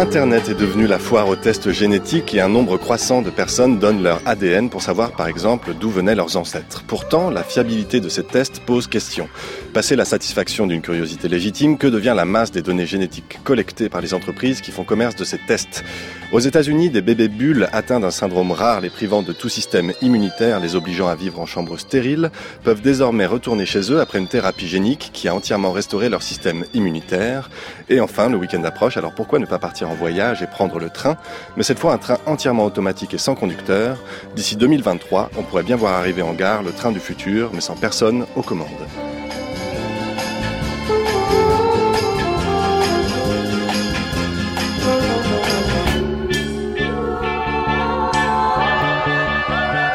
Internet est devenu la foire aux tests génétiques et un nombre croissant de personnes donnent leur ADN pour savoir par exemple d'où venaient leurs ancêtres. Pourtant, la fiabilité de ces tests pose question. Passé la satisfaction d'une curiosité légitime, que devient la masse des données génétiques collectées par les entreprises qui font commerce de ces tests? Aux États-Unis, des bébés bulles atteints d'un syndrome rare les privant de tout système immunitaire, les obligeant à vivre en chambre stérile, peuvent désormais retourner chez eux après une thérapie génique qui a entièrement restauré leur système immunitaire. Et enfin, le week-end approche, alors pourquoi ne pas partir en voyage et prendre le train, mais cette fois un train entièrement automatique et sans conducteur. D'ici 2023, on pourrait bien voir arriver en gare le train du futur, mais sans personne aux commandes.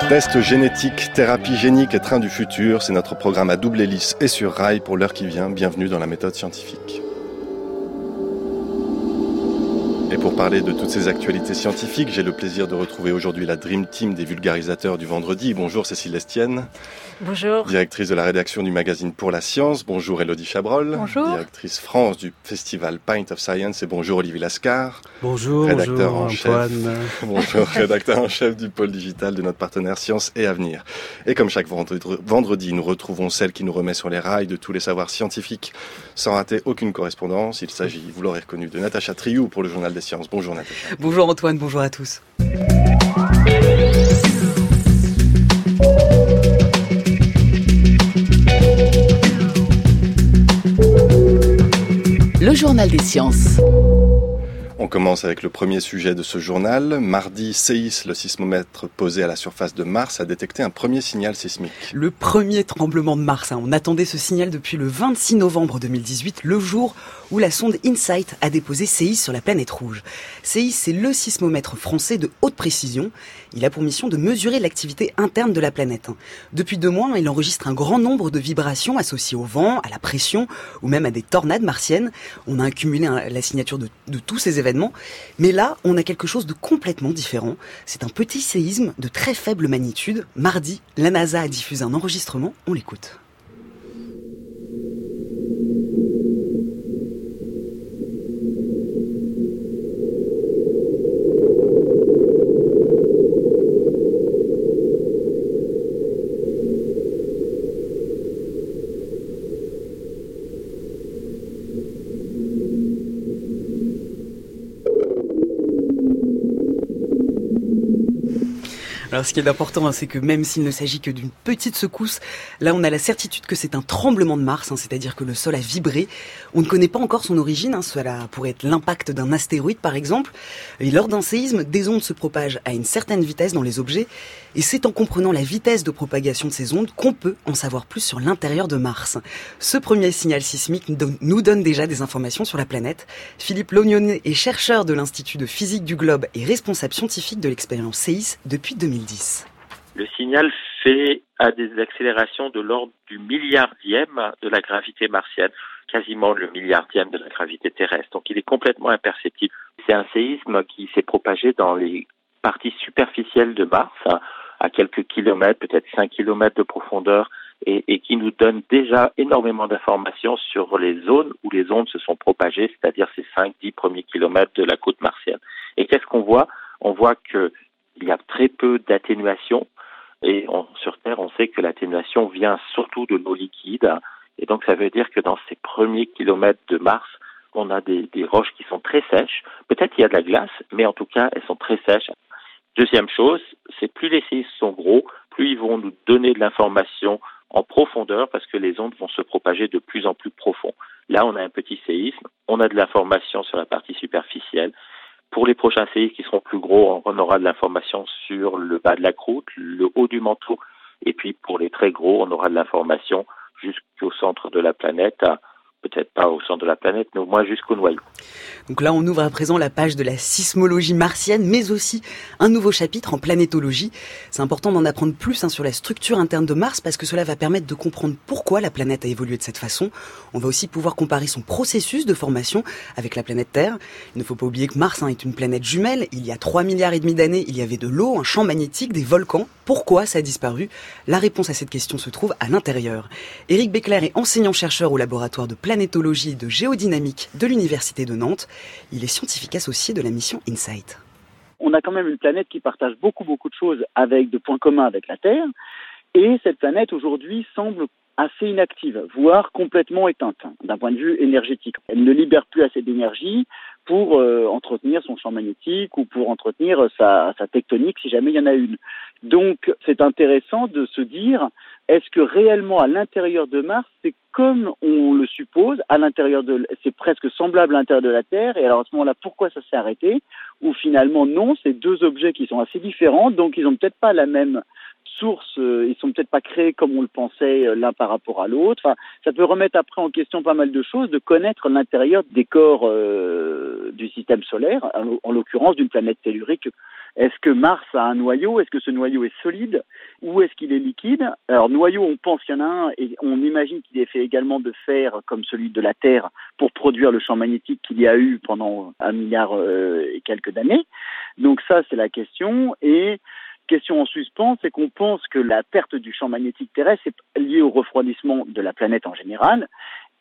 Test génétique, thérapie génique et train du futur, c'est notre programme à double hélice et sur rail pour l'heure qui vient. Bienvenue dans la méthode scientifique. Et pour parler de toutes ces actualités scientifiques, j'ai le plaisir de retrouver aujourd'hui la Dream Team des vulgarisateurs du vendredi. Bonjour Cécile Lestienne. Bonjour. Directrice de la rédaction du magazine Pour la Science. Bonjour Elodie Chabrol. Bonjour. Directrice France du festival Pint of Science. Et bonjour Olivier Lascar. Bonjour. Rédacteur bonjour, en chef. Antoine. bonjour, rédacteur en chef du pôle digital de notre partenaire Science et Avenir. Et comme chaque vendredi, nous retrouvons celle qui nous remet sur les rails de tous les savoirs scientifiques sans rater aucune correspondance. Il s'agit, vous l'aurez reconnu, de Natacha Triou pour le Journal des Sciences. Bonjour Natacha. Bonjour Antoine, bonjour à tous. Le journal des sciences. On commence avec le premier sujet de ce journal. Mardi, CEIS, le sismomètre posé à la surface de Mars, a détecté un premier signal sismique. Le premier tremblement de Mars. hein. On attendait ce signal depuis le 26 novembre 2018, le jour où la sonde InSight a déposé CEIS sur la planète rouge. CEIS, c'est le sismomètre français de haute précision. Il a pour mission de mesurer l'activité interne de la planète. hein. Depuis deux mois, il enregistre un grand nombre de vibrations associées au vent, à la pression ou même à des tornades martiennes. On a accumulé hein, la signature de tous ces événements. Mais là, on a quelque chose de complètement différent. C'est un petit séisme de très faible magnitude. Mardi, la NASA a diffusé un enregistrement. On l'écoute. Alors ce qui est important, hein, c'est que même s'il ne s'agit que d'une petite secousse, là on a la certitude que c'est un tremblement de Mars, hein, c'est-à-dire que le sol a vibré. On ne connaît pas encore son origine, hein, cela pourrait être l'impact d'un astéroïde par exemple. Et lors d'un séisme, des ondes se propagent à une certaine vitesse dans les objets, et c'est en comprenant la vitesse de propagation de ces ondes qu'on peut en savoir plus sur l'intérieur de Mars. Ce premier signal sismique nous donne- déjà des informations sur la planète. Philippe Lognonnet est chercheur de l'Institut de physique du globe et responsable scientifique de l'expérience CEIS depuis 2010. Le signal fait à des accélérations de l'ordre du milliardième de la gravité martienne, quasiment le milliardième de la gravité terrestre. Donc il est complètement imperceptible. C'est un séisme qui s'est propagé dans les parties superficielles de Mars, hein, à quelques kilomètres, peut-être 5 kilomètres de profondeur, et qui nous donne déjà énormément d'informations sur les zones où les ondes se sont propagées, c'est-à-dire ces 5-10 premiers kilomètres de la côte martienne. Et qu'est-ce qu'on voit? On voit que il y a très peu d'atténuation et on- sur Terre, on sait que l'atténuation vient surtout de l'eau liquide. Et donc, ça veut dire que dans ces premiers kilomètres de Mars, on a des, des roches qui sont très sèches. Peut-être qu'il y a de la glace, mais en tout cas, elles sont très sèches. Deuxième chose, c'est plus les séismes sont gros, plus ils vont nous donner de l'information en profondeur parce que les ondes vont se propager de plus en plus profond. Là, on a un petit séisme, on a de l'information sur la partie superficielle. Pour les prochains séismes qui seront plus gros, on aura de l'information sur le bas de la croûte, le haut du manteau, et puis pour les très gros, on aura de l'information jusqu'au centre de la planète, peut-être pas au centre de la planète, mais au moins jusqu'au noyau. Donc là, on ouvre à présent la page de la sismologie martienne, mais aussi un nouveau chapitre en planétologie. C'est important d'en apprendre plus hein, sur la structure interne de Mars parce que cela va permettre de comprendre pourquoi la planète a évolué de cette façon. On va aussi pouvoir comparer son processus de formation avec la planète Terre. Il ne faut pas oublier que Mars hein, est une planète jumelle. Il y a 3 milliards et demi d'années, il y avait de l'eau, un champ magnétique, des volcans. Pourquoi ça a disparu? La réponse à cette question se trouve à l'intérieur. Éric Béclair est enseignant-chercheur au laboratoire de planétologie planétologie de géodynamique de l'Université de Nantes. Il est scientifique associé de la mission InSight. On a quand même une planète qui partage beaucoup beaucoup de choses avec de points communs avec la Terre. Et cette planète aujourd'hui semble assez inactive, voire complètement éteinte d'un point de vue énergétique. Elle ne libère plus assez d'énergie pour euh, entretenir son champ magnétique ou pour entretenir sa tectonique si jamais il y en a une. Donc c'est intéressant de se dire est-ce que réellement à l'intérieur de Mars c'est comme on le suppose à l'intérieur de c'est presque semblable à l'intérieur de la Terre et alors à ce moment-là pourquoi ça s'est arrêté? Ou finalement non c'est deux objets qui sont assez différents donc ils ont peut-être pas la même sources, euh, ils sont peut-être pas créés comme on le pensait euh, l'un par rapport à l'autre. Enfin, ça peut remettre après en question pas mal de choses, de connaître l'intérieur des corps euh, du système solaire, en, l'occurrence d'une planète tellurique. Est-ce que Mars a un noyau? Est-ce que ce noyau est solide? Ou est-ce qu'il est liquide? Alors noyau, on pense qu'il y en a un et on imagine qu'il est fait également de fer comme celui de la Terre pour produire le champ magnétique qu'il y a eu pendant un milliard et quelques d'années. Donc ça, c'est la question. Et question en suspens, c'est qu'on pense que la perte du champ magnétique terrestre est liée au refroidissement de la planète en général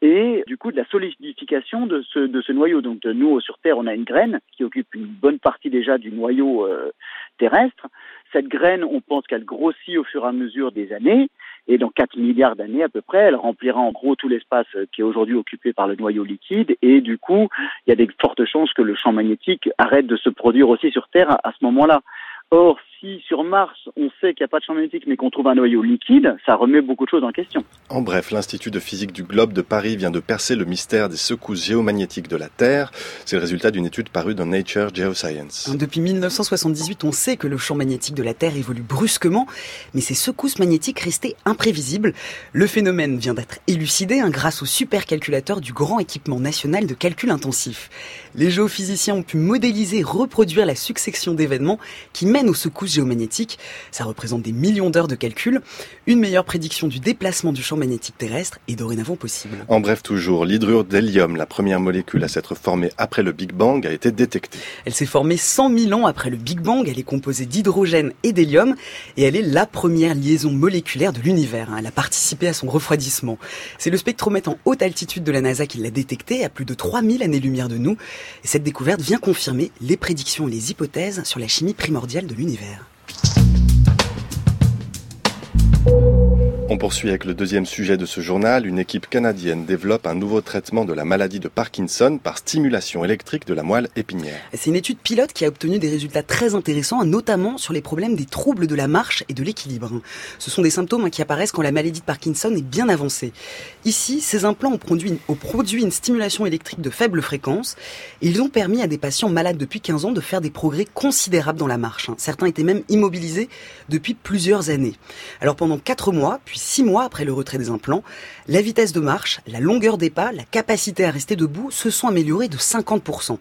et du coup de la solidification de ce, noyau. Donc de nous, sur Terre, on a une graine qui occupe une bonne partie déjà du noyau euh, terrestre. Cette graine, on pense qu'elle grossit au fur et à mesure des années, et dans 4 milliards d'années à peu près, elle remplira en gros tout l'espace qui est aujourd'hui occupé par le noyau liquide, et du coup, il y a des fortes chances que le champ magnétique arrête de se produire aussi sur Terre à, à ce moment-là. Or, si sur Mars, on sait qu'il n'y a pas de champ magnétique, mais qu'on trouve un noyau liquide, ça remet beaucoup de choses en question. En bref, l'Institut de physique du globe de Paris vient de percer le mystère des secousses géomagnétiques de la Terre. C'est le résultat d'une étude parue dans Nature Geoscience. Depuis 1978, on sait que le champ magnétique de la Terre évolue brusquement, mais ces secousses magnétiques restaient imprévisibles. Le phénomène vient d'être élucidé hein, grâce au supercalculateur du grand équipement national de calcul intensif. Les géophysiciens ont pu modéliser et reproduire la succession d'événements qui aux secousses géomagnétiques. Ça représente des millions d'heures de calcul. Une meilleure prédiction du déplacement du champ magnétique terrestre est dorénavant possible. En bref, toujours, l'hydrure d'hélium, la première molécule à s'être formée après le Big Bang, a été détectée. Elle s'est formée 100 000 ans après le Big Bang. Elle est composée d'hydrogène et d'hélium et elle est la première liaison moléculaire de l'univers. Elle a participé à son refroidissement. C'est le spectromètre en haute altitude de la NASA qui l'a détectée à plus de 3000 années-lumière de nous. Et cette découverte vient confirmer les prédictions et les hypothèses sur la chimie primordiale de l'univers. On poursuit avec le deuxième sujet de ce journal. Une équipe canadienne développe un nouveau traitement de la maladie de Parkinson par stimulation électrique de la moelle épinière. C'est une étude pilote qui a obtenu des résultats très intéressants, notamment sur les problèmes des troubles de la marche et de l'équilibre. Ce sont des symptômes qui apparaissent quand la maladie de Parkinson est bien avancée. Ici, ces implants ont produit, une stimulation électrique de faible fréquence et ils ont permis à des patients malades depuis 15 ans de faire des progrès considérables dans la marche. Certains étaient même immobilisés depuis plusieurs années. Alors pendant 4 mois, puis six mois après le retrait des implants, la vitesse de marche, la longueur des pas, la capacité à rester debout se sont améliorées de 50%.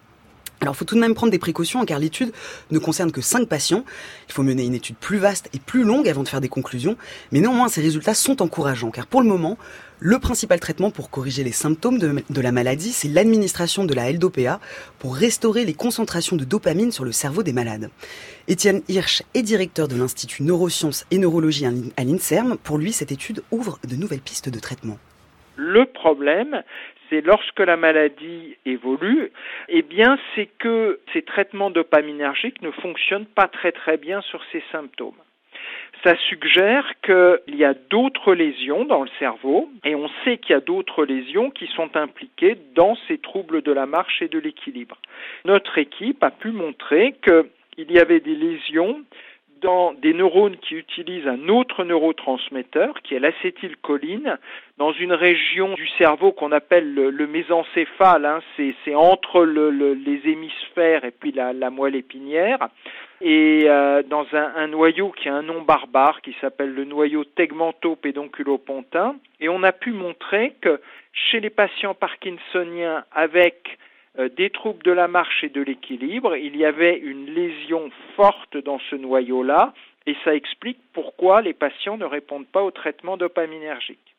Alors, il faut tout de même prendre des précautions, car l'étude ne concerne que 5 patients. Il faut mener une étude plus vaste et plus longue avant de faire des conclusions. Mais néanmoins, ces résultats sont encourageants, car pour le moment, le principal traitement pour corriger les symptômes de, la maladie, c'est l'administration de la L-DOPA pour restaurer les concentrations de dopamine sur le cerveau des malades. Étienne Hirsch est directeur de l'Institut Neurosciences et Neurologie à l'INSERM. Pour lui, cette étude ouvre de nouvelles pistes de traitement. Le problème, c'est lorsque la maladie évolue, eh bien, c'est que ces traitements dopaminergiques ne fonctionnent pas très très bien sur ces symptômes ça suggère qu'il y a d'autres lésions dans le cerveau et on sait qu'il y a d'autres lésions qui sont impliquées dans ces troubles de la marche et de l'équilibre. Notre équipe a pu montrer qu'il y avait des lésions dans des neurones qui utilisent un autre neurotransmetteur, qui est l'acétylcholine, dans une région du cerveau qu'on appelle le, mésencéphale, hein, c'est entre les hémisphères et puis la, moelle épinière, et euh, dans un, noyau qui a un nom barbare, qui s'appelle le noyau tegmentopédonculopontin, et on a pu montrer que chez les patients parkinsoniens avec des troubles de la marche et de l'équilibre, il y avait une lésion forte dans ce noyau-là, et ça explique pourquoi les patients ne répondent pas au traitement dopaminergique.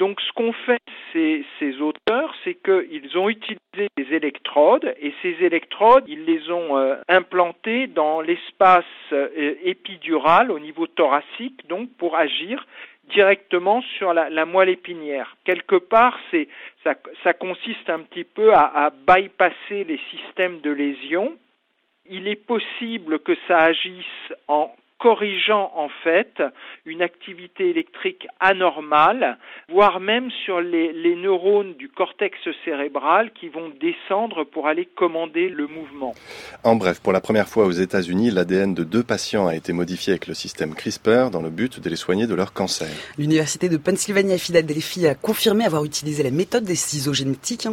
Donc ce qu'ont fait ces, auteurs, c'est qu'ils ont utilisé des électrodes et ces électrodes, ils les ont euh, implantées dans l'espace euh, épidural au niveau thoracique, donc pour agir directement sur la, moelle épinière. Quelque part, ça, consiste un petit peu à, à bypasser les systèmes de lésion. Il est possible que ça agisse en corrigeant en fait une activité électrique anormale, voire même sur les, les, neurones du cortex cérébral qui vont descendre pour aller commander le mouvement. En bref, pour la première fois aux États-Unis, l'ADN de deux patients a été modifié avec le système CRISPR dans le but de les soigner de leur cancer. L'université de Pennsylvanie à Philadelphie a confirmé avoir utilisé la méthode des ciseaux génétiques.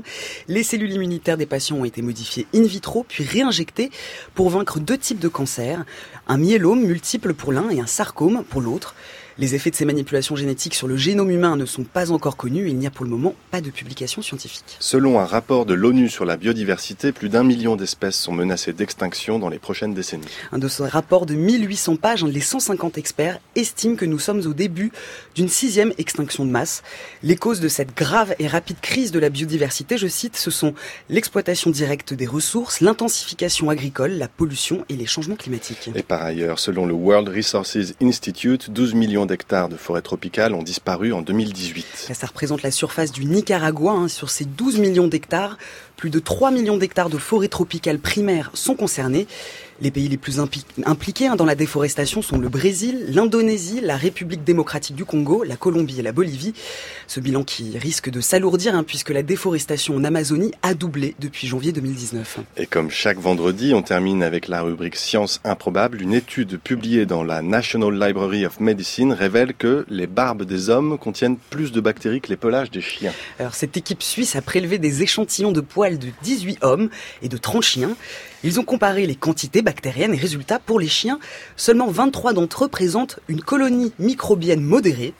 Les cellules immunitaires des patients ont été modifiées in vitro puis réinjectées pour vaincre deux types de cancers, un myélome multiple pour l'un et un sarcome pour l'autre. Les effets de ces manipulations génétiques sur le génome humain ne sont pas encore connus et il n'y a pour le moment pas de publication scientifique. Selon un rapport de l'ONU sur la biodiversité, plus d'un million d'espèces sont menacées d'extinction dans les prochaines décennies. Un de ce rapport de 1800 pages, les 150 experts estiment que nous sommes au début d'une sixième extinction de masse. Les causes de cette grave et rapide crise de la biodiversité, je cite, ce sont l'exploitation directe des ressources, l'intensification agricole, la pollution et les changements climatiques. Et par ailleurs, selon le World Resources Institute, 12 millions d'hectares de forêts tropicales ont disparu en 2018. Là, ça représente la surface du Nicaragua. Hein. Sur ces 12 millions d'hectares, plus de 3 millions d'hectares de forêts tropicales primaires sont concernés. Les pays les plus impliqués hein, dans la déforestation sont le Brésil, l'Indonésie, la République démocratique du Congo, la Colombie et la Bolivie. Ce bilan qui risque de s'alourdir hein, puisque la déforestation en Amazonie a doublé depuis janvier 2019. Et comme chaque vendredi, on termine avec la rubrique Science improbable. Une étude publiée dans la National Library of Medicine révèle que les barbes des hommes contiennent plus de bactéries que les pelages des chiens. Alors cette équipe suisse a prélevé des échantillons de poils de 18 hommes et de 30 chiens. Ils ont comparé les quantités bactériennes et résultats pour les chiens. Seulement 23 d'entre eux présentent une colonie microbienne modérée.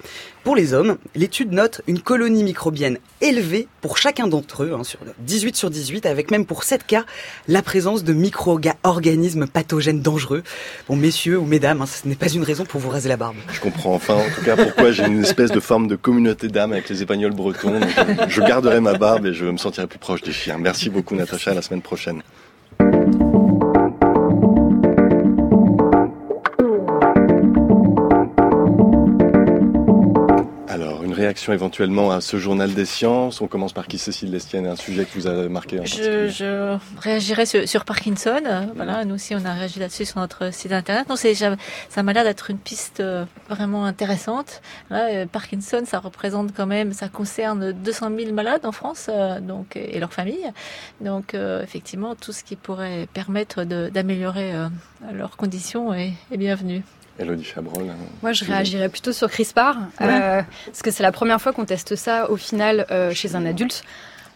Pour les hommes, l'étude note une colonie microbienne élevée pour chacun d'entre eux, hein, sur 18 sur 18, avec même pour 7 cas la présence de micro-organismes pathogènes dangereux. Bon, messieurs ou mesdames, hein, ce n'est pas une raison pour vous raser la barbe. Je comprends enfin, en tout cas, pourquoi j'ai une espèce de forme de communauté d'âme avec les épagnols bretons. Donc, je garderai ma barbe et je me sentirai plus proche des chiens. Merci beaucoup, Natacha. À la semaine prochaine. Réaction éventuellement à ce journal des sciences? On commence par qui, Cécile Lestienne, un sujet que vous a marqué en je, je réagirais sur, Parkinson. Voilà, nous aussi, on a réagi là-dessus sur notre site internet. Non, ça m'a l'air d'être une piste euh, vraiment intéressante. Euh, Parkinson, ça représente quand même, ça concerne 200 000 malades en France, euh, donc et leurs familles. Donc, effectivement, tout ce qui pourrait permettre d'améliorer leurs conditions est, est bienvenu. Elodie Chabrol. Hein, Moi, je réagirais plutôt sur CRISPR, euh, parce que c'est la première fois qu'on teste ça au final euh, chez un adulte.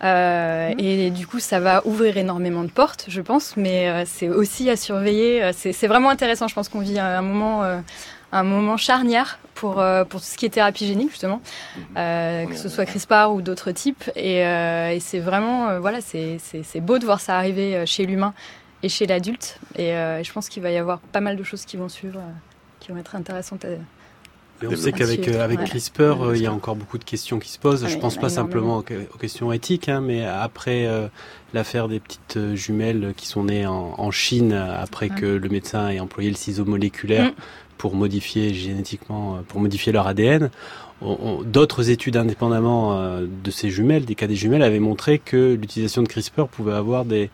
Euh, et du coup, ça va ouvrir énormément de portes, je pense, mais c'est aussi à surveiller. C'est vraiment intéressant. Je pense qu'on vit un moment, un moment charnière pour, pour tout ce qui est thérapie génique, justement, mhm. que ce soit CRISPR ou d'autres types. Et, et c'est vraiment, voilà, c'est beau de voir ça arriver chez l'humain et chez l'adulte. Et je pense qu'il va y avoir pas mal de choses qui vont suivre qui vont être intéressantes et on sait qu'avec euh, avec CRISPR, euh, il y a encore beaucoup de questions qui se posent. Je pense pas simplement aux, questions éthiques, hein, mais après euh, l'affaire des petites jumelles qui sont nées en, Chine après que le médecin ait employé le ciseau moléculaire mm. pour modifier génétiquement, pour modifier leur ADN. D'autres études indépendamment de ces jumelles, des cas des jumelles, avaient montré que l'utilisation de CRISPR pouvait avoir des,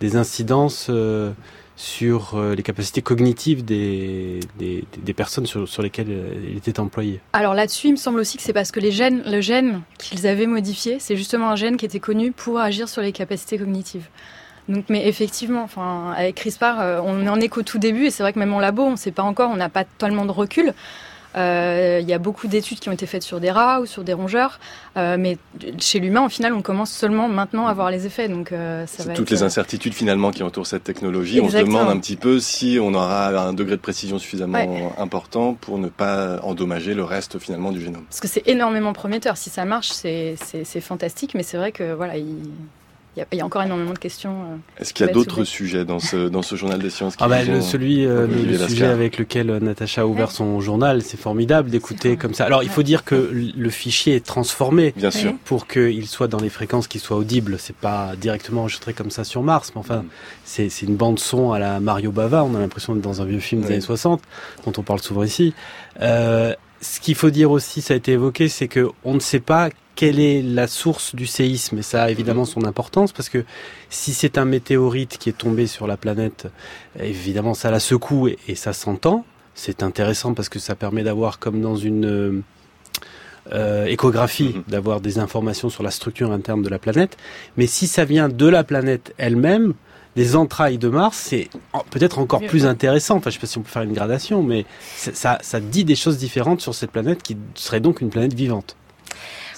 des incidences sur euh, les capacités cognitives des, des, personnes sur, lesquelles euh, il était employé. Alors là-dessus, il me semble aussi que c'est parce que les gènes, le gène qu'ils avaient modifié, c'est justement un gène qui était connu pour agir sur les capacités cognitives. Donc, mais effectivement, enfin, avec CRISPR, euh, on en est qu'au tout début, et c'est vrai que même en labo, on ne sait pas encore, on n'a pas totalement de recul. Euh, il y a beaucoup d'études qui ont été faites sur des rats ou sur des rongeurs, euh, mais chez l'humain, au final, on commence seulement maintenant à voir les effets. Donc, euh, ça va toutes les incertitudes finalement qui entourent cette technologie. On se demande un petit peu si on aura un degré de précision suffisamment important pour ne pas endommager le reste finalement du génome. Parce que c'est énormément prometteur. Si ça marche, c'est fantastique, mais c'est vrai que voilà, il il y, a encore énormément de questions. Euh, Est-ce qu'il y a d'autres sujets dans ce, dans ce journal des sciences ah bah, le, Celui, euh, le, sujet avec lequel euh, Natacha a ouvert son journal, c'est formidable d'écouter comme ça. Alors, il faut dire que le fichier est transformé Bien sûr. pour qu'il soit dans les fréquences qui soient audibles. C'est pas directement enregistré comme ça sur Mars, mais enfin, mm. c'est une bande son à la Mario Bava. On a l'impression d'être dans un vieux film des années 60, dont on parle souvent ici. Euh, ce qu'il faut dire aussi, ça a été évoqué, c'est que on ne sait pas quelle est la source du séisme et ça a évidemment son importance parce que si c'est un météorite qui est tombé sur la planète, évidemment ça la secoue et, ça s'entend. C'est intéressant parce que ça permet d'avoir comme dans une euh, échographie, mhm. d'avoir des informations sur la structure interne de la planète. Mais si ça vient de la planète elle-même, des entrailles de Mars, c'est peut-être encore plus intéressant. Enfin, je sais pas si on peut faire une gradation, mais ça, ça dit des choses différentes sur cette planète qui serait donc une planète vivante.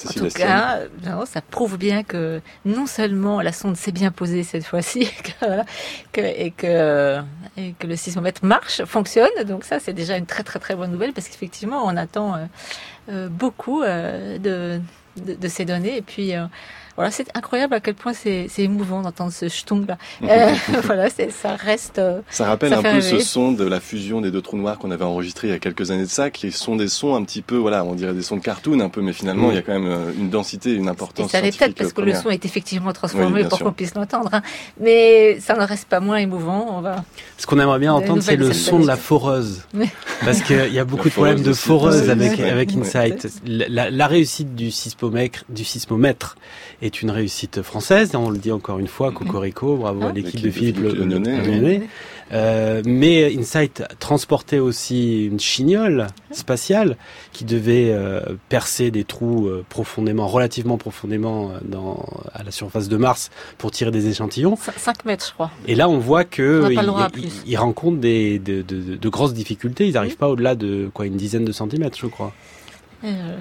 En tout cas, ça prouve bien que non seulement la sonde s'est bien posée cette fois-ci, et, que, et que le sismomètre marche, fonctionne. Donc ça, c'est déjà une très très très bonne nouvelle parce qu'effectivement, on attend euh, euh, beaucoup euh, de, de, ces données. Et puis, voilà, c'est incroyable à quel point c'est émouvant d'entendre ce ch'tung là. Euh, voilà, ça reste. Euh, ça rappelle un peu ce son de la fusion des deux trous noirs qu'on avait enregistré il y a quelques années de ça, qui sont des sons un petit peu, voilà, on dirait des sons de cartoon un peu, mais finalement il y a quand même euh, une densité, une importance. Et ça l'est peut-être parce que le son est effectivement transformé pour qu'on puisse l'entendre, hein. mais ça ne reste pas moins émouvant. On va. Ce qu'on aimerait bien entendre, c'est le son de la foreuse, parce qu'il y a beaucoup de problèmes de foreuse avec avec Insight. La, la, réussite du sismomètre, du sismomètre est une réussite française. On le dit encore une fois, Cocorico, bravo à ah. l'équipe de Philippe Le euh, mais Insight transportait aussi une chignole spatiale qui devait euh, percer des trous euh, profondément, relativement profondément dans, à la surface de Mars pour tirer des échantillons. 5 mètres, je crois. Et là, on voit que ils rencontrent des, de, de, de, grosses difficultés. Ils n'arrivent pas au-delà de quoi une dizaine de centimètres, je crois. Euh,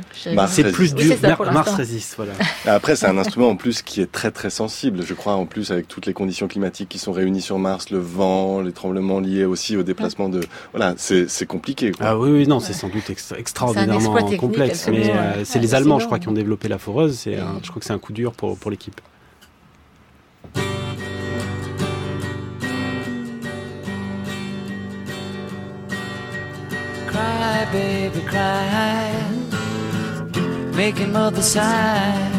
c'est plus dur. Mars résiste, voilà. Après, c'est un instrument en plus qui est très très sensible. Je crois en plus avec toutes les conditions climatiques qui sont réunies sur Mars, le vent, les tremblements liés aussi au déplacement de. Voilà, c'est compliqué. Ah oui, oui, non, c'est sans doute extraordinairement complexe. Mais euh, c'est les Allemands, je crois, qui ont développé la foreuse. C'est, je crois que c'est un coup dur pour pour l'équipe. Cry, baby, cry. Making mother sigh.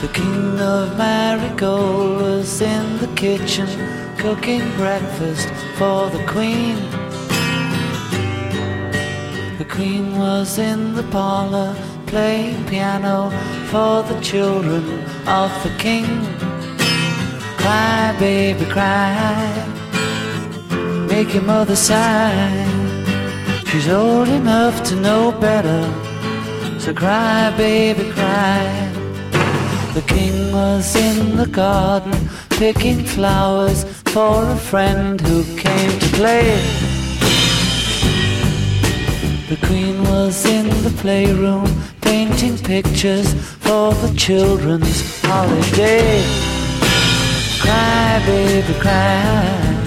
The king of Marigold was in the kitchen cooking breakfast for the queen. The queen was in the parlor playing piano for the children of the king. Cry, baby, cry make your mother sigh. She's old enough to know better, so cry, baby, cry. The king was in the garden picking flowers for a friend who came to play. The queen was in the playroom painting pictures for the children's holiday. Cry, baby, cry.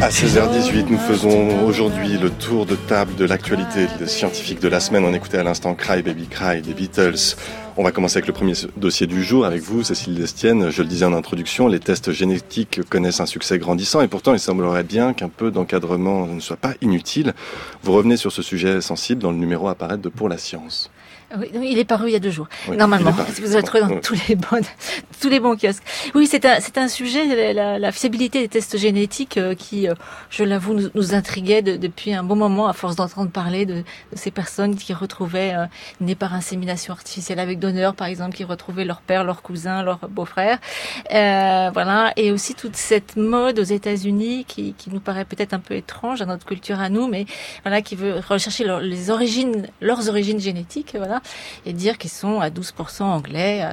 À 16h18, nous faisons aujourd'hui le tour de table de l'actualité scientifique de la semaine. On écoutait à l'instant Cry Baby Cry des Beatles. On va commencer avec le premier dossier du jour avec vous, Cécile Destienne. Je le disais en introduction, les tests génétiques connaissent un succès grandissant et pourtant il semblerait bien qu'un peu d'encadrement ne soit pas inutile. Vous revenez sur ce sujet sensible dans le numéro apparaître de Pour la science. Oui, il est paru il y a deux jours, normalement. Vous avez trouvé dans tous les bons, tous les bons kiosques. Oui, c'est un, c'est un sujet, la, la, fiabilité des tests génétiques euh, qui, euh, je l'avoue, nous, nous intriguait depuis un bon moment à force d'entendre parler de, de, ces personnes qui retrouvaient euh, nées par insémination artificielle avec donneur, par exemple, qui retrouvaient leur père, leur cousin, leur beau-frère. Euh, voilà. Et aussi toute cette mode aux États-Unis qui, qui nous paraît peut-être un peu étrange à notre culture à nous, mais voilà, qui veut rechercher les origines, leurs origines génétiques, voilà et dire qu'ils sont à 12% anglais,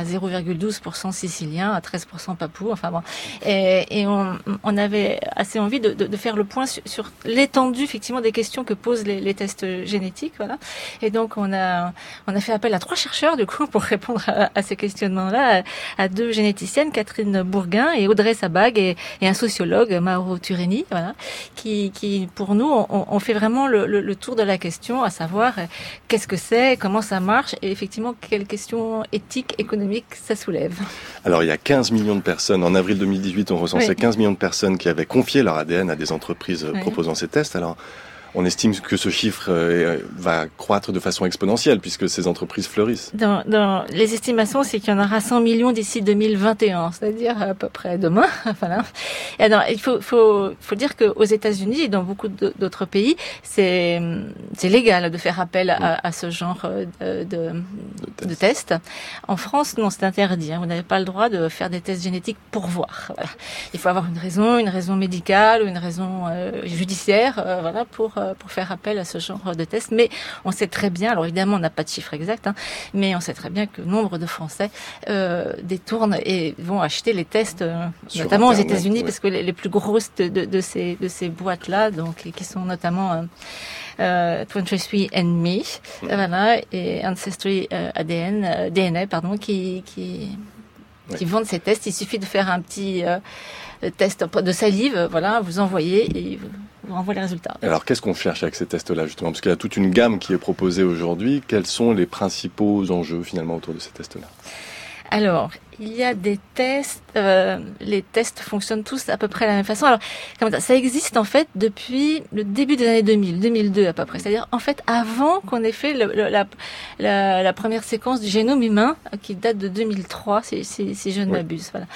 à, à 0,12% siciliens, à 13% papous, enfin bon. Et, on, on, avait assez envie de, de, de faire le point sur, sur l'étendue effectivement des questions que posent les, les, tests génétiques, voilà. Et donc on a on a fait appel à trois chercheurs du coup pour répondre à, à ces questionnements-là, à, deux généticiennes, Catherine Bourguin et Audrey Sabag, et, et un sociologue, Mauro Turini, voilà, qui, qui pour nous on, on fait vraiment le, le, le tour de la question, à savoir qu'est-ce que c'est comment ça marche et effectivement quelles questions éthiques, économiques ça soulève. Alors il y a 15 millions de personnes, en avril 2018 on recensait 15 millions de personnes qui avaient confié leur ADN à des entreprises proposant ces tests. Alors on estime que ce chiffre euh, va croître de façon exponentielle puisque ces entreprises fleurissent. Dans, dans les estimations, c'est qu'il y en aura 100 millions d'ici 2021, c'est-à-dire à peu près demain. voilà. Et alors, il faut, faut, faut dire qu'aux États-Unis et dans beaucoup d'autres pays, c'est légal de faire appel à, à ce genre de, de, de, tests. En France, non, c'est interdit. Hein. Vous n'avez pas le droit de faire des tests génétiques pour voir. Voilà. Il faut avoir une raison, une raison médicale ou une raison euh, judiciaire, euh, voilà, pour euh, pour faire appel à ce genre de test. Mais on sait très bien, alors évidemment on n'a pas de chiffre exact, hein, mais on sait très bien que nombre de Français euh, détournent et vont acheter les tests, euh, notamment aux États-Unis, parce que les, plus grosses de, de, de ces de ces boîtes là, donc qui sont notamment euh, euh, 23andMe, mmh. voilà, et Ancestry euh, ADN, euh, DNA, pardon, qui qui qui vendent ces tests. Il suffit de faire un petit euh, test de salive, voilà, vous envoyez et vous renvoie les résultats. Alors qu'est-ce qu'on cherche avec ces tests-là justement? Parce qu'il y a toute une gamme qui est proposée aujourd'hui. Quels sont les principaux enjeux finalement autour de ces tests-là? Alors, il y a des tests, euh, les tests fonctionnent tous à peu près de la même façon. Alors, ça, ça existe en fait depuis le début des années 2000, 2002 à peu près. C'est-à-dire en fait avant qu'on ait fait le, le, la, la, la, première séquence du génome humain qui date de 2003, si, si, si je ne m'abuse. Voilà.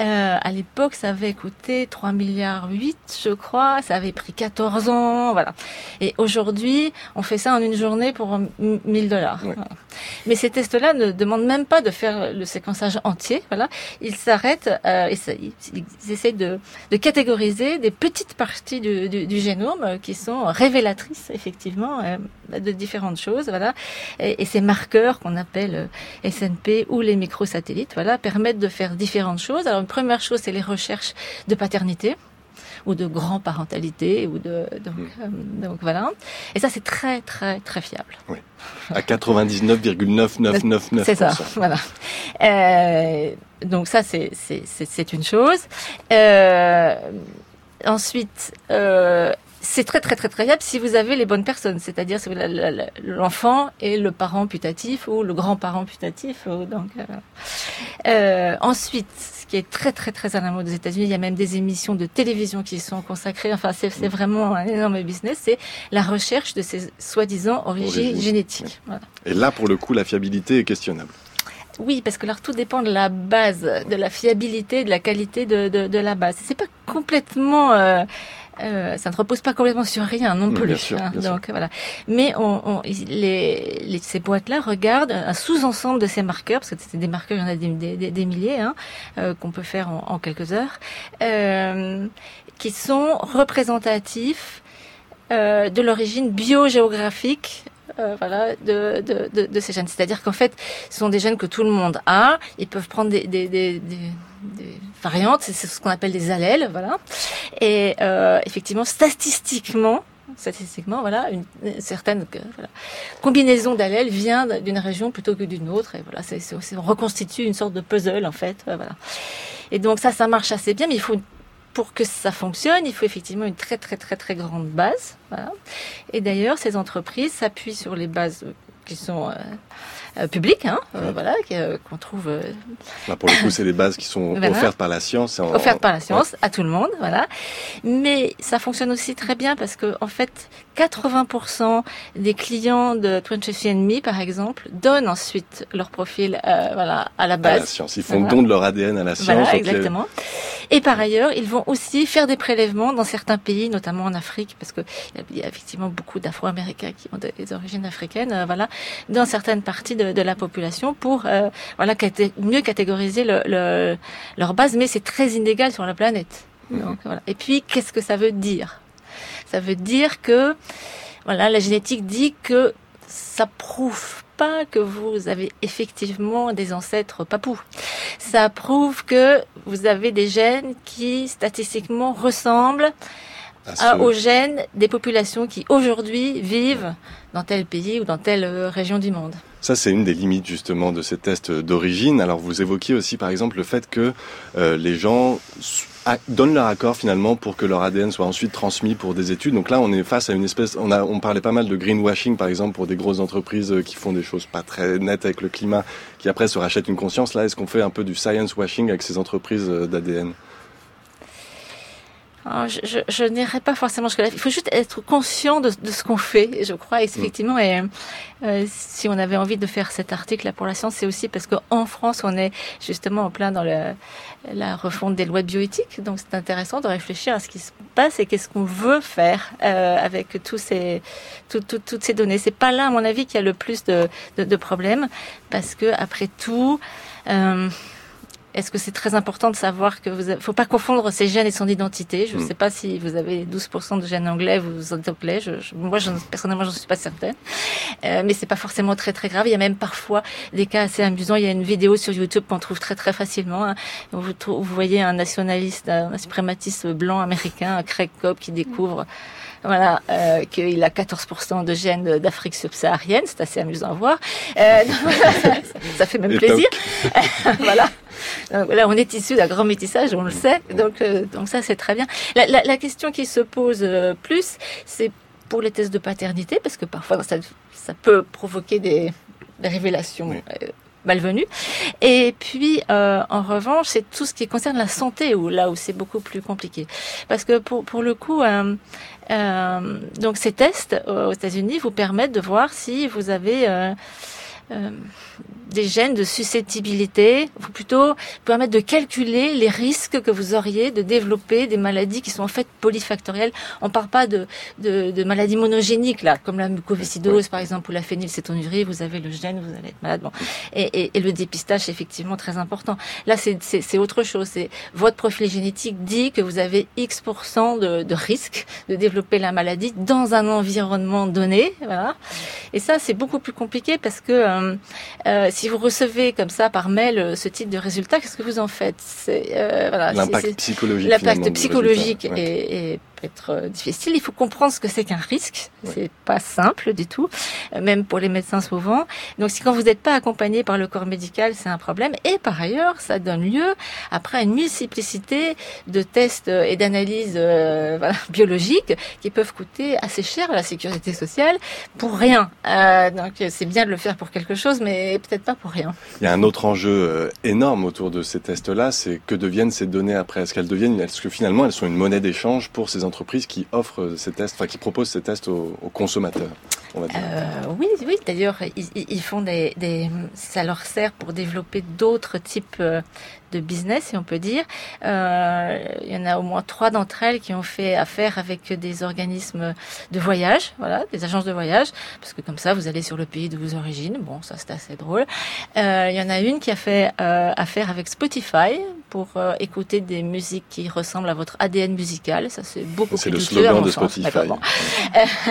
Euh, à l'époque, ça avait coûté 3 milliards 8, je crois. Ça avait pris 14 ans, voilà. Et aujourd'hui, on fait ça en une journée pour 1000 dollars. Oui. Voilà. Mais ces tests-là ne demandent même pas de faire le séquençage entier voilà, ils s'arrêtent, euh, ils, ils, essayent de, de, catégoriser des petites parties du, du, du, génome qui sont révélatrices effectivement euh, de différentes choses, voilà. Et, et ces marqueurs qu'on appelle euh, SNP ou les microsatellites, voilà, permettent de faire différentes choses. Alors une première chose, c'est les recherches de paternité ou de grand-parentalité ou de donc, mmh. euh, donc voilà. Et ça c'est très très très fiable. Oui. À 99,9999%. c'est ça, voilà. Euh, donc ça c'est c'est c'est une chose. Euh, ensuite. Euh, c'est très très très très fiable si vous avez les bonnes personnes, c'est-à-dire si l'enfant et le parent putatif ou le grand-parent putatif. Donc, euh, euh, ensuite, qui est très très très à la mode aux États-Unis, il y a même des émissions de télévision qui sont consacrées. Enfin, c'est vraiment un énorme business. C'est la recherche de ces soi-disant origines Origine. génétiques. Voilà. Et là, pour le coup, la fiabilité est questionnable. Oui, parce que alors tout dépend de la base, de la fiabilité, de la qualité de, de, de la base. C'est pas complètement euh, euh, ça ne repose pas complètement sur rien non plus. Bien sûr, hein, bien donc sûr. voilà. Mais on, on, les, les, ces boîtes-là regardent un sous-ensemble de ces marqueurs, parce que c'est des marqueurs, il y en a des, des, des milliers, hein, euh, qu'on peut faire en, en quelques heures, euh, qui sont représentatifs euh, de l'origine biogéographique euh, voilà, de, de, de, de, ces gènes. C'est-à-dire qu'en fait, ce sont des gènes que tout le monde a. Ils peuvent prendre des, des, des, des des variantes, c'est ce qu'on appelle des allèles, voilà. Et euh, effectivement, statistiquement, statistiquement, voilà, une, certaine voilà, combinaison d'allèles vient d'une région plutôt que d'une autre, et voilà, c'est, on reconstitue une sorte de puzzle en fait, voilà. Et donc ça, ça marche assez bien, mais il faut pour que ça fonctionne, il faut effectivement une très très très très grande base. Voilà. Et d'ailleurs, ces entreprises s'appuient sur les bases qui sont euh, euh, public, hein, euh, voilà, euh, qu'on trouve. Là, pour le coup, c'est les bases qui sont voilà. offertes par la science. En, offertes par la science ouais. à tout le monde, voilà. Mais ça fonctionne aussi très bien parce que, en fait, 80% des clients de 23andMe, par exemple, donnent ensuite leur profil, euh, voilà, à la base. À la science. Ils font voilà. don de leur ADN à la science. Voilà, exactement. Et par ailleurs, ils vont aussi faire des prélèvements dans certains pays, notamment en Afrique, parce que il y a effectivement beaucoup d'Afro-Américains qui ont des origines africaines, euh, voilà, dans certaines parties de, de la population pour, euh, voilà, mieux catégoriser le, le, leur base, mais c'est très inégal sur la planète. Mmh. Donc, voilà. Et puis, qu'est-ce que ça veut dire? Ça veut dire que, voilà, la génétique dit que ça prouve pas que vous avez effectivement des ancêtres papous. Ça prouve que vous avez des gènes qui statistiquement ressemblent à, aux gènes des populations qui aujourd'hui vivent dans tel pays ou dans telle région du monde. Ça, c'est une des limites justement de ces tests d'origine. Alors, vous évoquiez aussi, par exemple, le fait que euh, les gens donnent leur accord finalement pour que leur ADN soit ensuite transmis pour des études. Donc là, on est face à une espèce, on a, on parlait pas mal de greenwashing par exemple pour des grosses entreprises qui font des choses pas très nettes avec le climat, qui après se rachètent une conscience. Là, est-ce qu'on fait un peu du science washing avec ces entreprises d'ADN ah, je, je, n'irai pas forcément jusque-là. Il faut juste être conscient de, ce qu'on fait, je crois, effectivement. Et euh, si on avait envie de faire cet article là pour la science, c'est aussi parce qu'en France, on est justement en plein dans le, la refonte des lois de bioéthique. Donc, c'est intéressant de réfléchir à ce qui se passe et qu'est-ce qu'on veut faire euh, avec tous ces, tout, toutes ces données. C'est pas là, à mon avis, qu'il y a le plus de, de, de problèmes, parce que après tout. Euh, est-ce que c'est très important de savoir que vous, faut pas confondre ses gènes et son identité. Je ne mm. sais pas si vous avez 12% de gènes anglais, vous êtes anglais. Je, je, moi, je, personnellement, j'en suis pas certaine. Euh, mais c'est pas forcément très très grave. Il y a même parfois des cas assez amusants. Il y a une vidéo sur YouTube qu'on trouve très très facilement. Hein. Vous, vous, voyez un nationaliste, un suprématiste blanc américain, Craig Cobb, qui découvre voilà, euh, qu'il a 14% de gènes d'Afrique subsaharienne, c'est assez amusant à voir. Euh, ça, fait même plaisir. voilà. Donc, là, on est issu d'un grand métissage, on le sait. Donc, euh, donc ça, c'est très bien. La, la, la, question qui se pose plus, c'est pour les tests de paternité, parce que parfois, ça, ça peut provoquer des, des révélations. Malvenues. Et puis, euh, en revanche, c'est tout ce qui concerne la santé, où là où c'est beaucoup plus compliqué. Parce que pour, pour le coup, euh, euh, donc ces tests aux États-Unis vous permettent de voir si vous avez euh, euh, des gènes de susceptibilité, ou plutôt permettre de calculer les risques que vous auriez de développer des maladies qui sont en fait polyfactorielles. On parle pas de, de, de maladies monogéniques là, comme la mucoviscidose par exemple ou la phénylcétonurie. Vous avez le gène, vous allez être malade. Bon. Et, et, et le dépistage est effectivement très important. Là, c'est autre chose. C'est votre profil génétique dit que vous avez X de, de risque de développer la maladie dans un environnement donné. Voilà. Et ça, c'est beaucoup plus compliqué parce que euh, euh, si vous recevez comme ça par mail euh, ce type de résultat, qu'est-ce que vous en faites? Voilà, L'impact psychologique. L'impact psychologique est, être euh, difficile. Il faut comprendre ce que c'est qu'un risque. C'est pas simple du tout, euh, même pour les médecins souvent. Donc, si quand vous n'êtes pas accompagné par le corps médical, c'est un problème. Et par ailleurs, ça donne lieu après à une multiplicité de tests et d'analyses euh, voilà, biologiques qui peuvent coûter assez cher à la sécurité sociale pour rien. Euh, donc, c'est bien de le faire pour quelque chose, mais peut-être pas pour rien. Il y a un autre enjeu énorme autour de ces tests-là, c'est que deviennent ces données après? Est-ce qu'elles deviennent, est-ce que finalement elles sont une monnaie d'échange pour ces entreprises qui offrent ces tests, enfin qui proposent ces tests aux, consommateurs. On va dire. Euh, oui, oui. D'ailleurs, ils, ils, font des, des, ça leur sert pour développer d'autres types euh, de business, si on peut dire. Euh, il y en a au moins trois d'entre elles qui ont fait affaire avec des organismes de voyage, voilà, des agences de voyage, parce que comme ça, vous allez sur le pays de vos origines. Bon, ça c'est assez drôle. Euh, il y en a une qui a fait euh, affaire avec Spotify pour écouter des musiques qui ressemblent à votre ADN musical. Ça c'est beaucoup plus C'est le slogan de Spotify.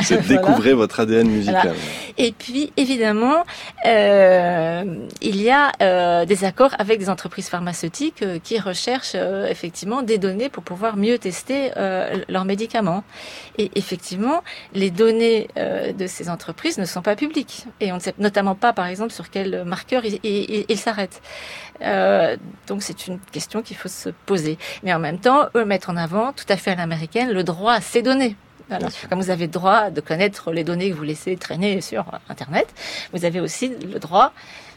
c'est découvrez votre ADN musical. Voilà. Et puis évidemment, il y a des accords avec des entreprises pharmaceutiques euh, qui recherchent euh, effectivement des données pour pouvoir mieux tester euh, leurs médicaments. Et effectivement, les données de ces entreprises ne sont pas publiques. Et on ne sait notamment pas, par exemple, sur quel marqueur ils il, il s'arrêtent. donc c'est une question qu'il faut se poser. Mais en même temps, eux mettent en avant, tout à fait à l'américaine, le droit à ces données. Voilà. Comme vous avez le droit de connaître les données que vous laissez traîner sur Internet, vous avez aussi le droit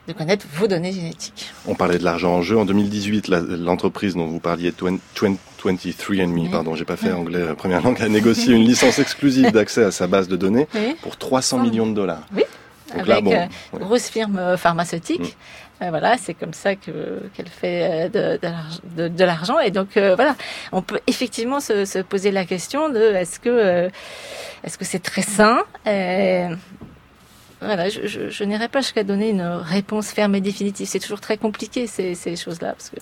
de connaître vos données génétiques. On parlait de l'argent en jeu. En 2018, l'entreprise dont vous parliez, 23andMe, pardon, j'ai pas fait anglais euh, première langue, a négocié une licence exclusive d'accès à sa base de données oui. pour 300 millions de dollars. Oui. Donc avec là, bon, euh, ouais. grosse firme euh, pharmaceutique. Mm. Euh, voilà, c'est comme ça que qu'elle fait de, de, de l'argent. Et donc euh, voilà, on peut effectivement se, se, poser la question de est-ce que euh, est-ce que c'est très sain voilà, je, je, je n'irai pas jusqu'à donner une réponse ferme et définitive. C'est toujours très compliqué ces, ces choses-là. Parce que...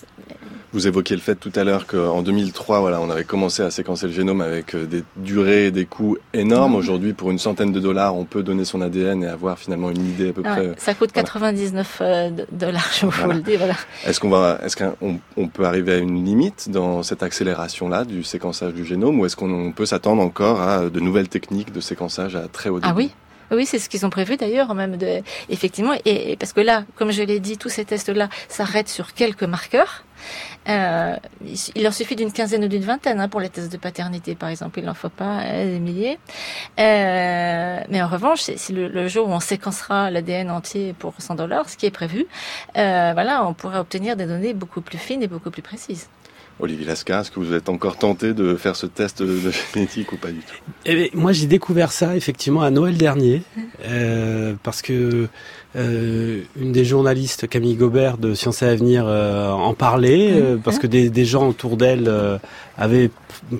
Vous évoquiez le fait tout à l'heure qu'en 2003, voilà, on avait commencé à séquencer le génome avec euh, des durées et des coûts énormes. Mmh. Aujourd'hui, pour une centaine de dollars, on peut donner son ADN et avoir finalement une idée à peu ah, près. Ça coûte voilà. 99 euh, dollars, je vous voilà. le dis. Voilà. Est-ce qu'on va, est-ce qu'on on peut arriver à une limite dans cette accélération-là du séquençage du génome, ou est-ce qu'on peut s'attendre encore à de nouvelles techniques de séquençage à très haut débit? Ah oui, oui, c'est ce qu'ils ont prévu d'ailleurs, même de, effectivement, et, parce que là, comme je l'ai dit, tous ces tests-là s'arrêtent sur quelques marqueurs. Euh, il leur suffit d'une quinzaine ou d'une vingtaine hein, pour les tests de paternité, par exemple. Il n'en faut pas euh, des milliers. Euh, mais en revanche, c'est le, jour où on séquencera l'ADN entier pour 100 dollars, ce qui est prévu, voilà, on pourra obtenir des données beaucoup plus fines et beaucoup plus précises. Olivier Lascar, est-ce que vous êtes encore tenté de faire ce test de génétique ou pas du tout? Eh Moi, j'ai découvert ça effectivement à Noël dernier, euh, parce que euh, une des journalistes, Camille Gobert de Sciences et Avenir, euh, en parlait, euh, parce que des, des, gens autour d'elle euh, avaient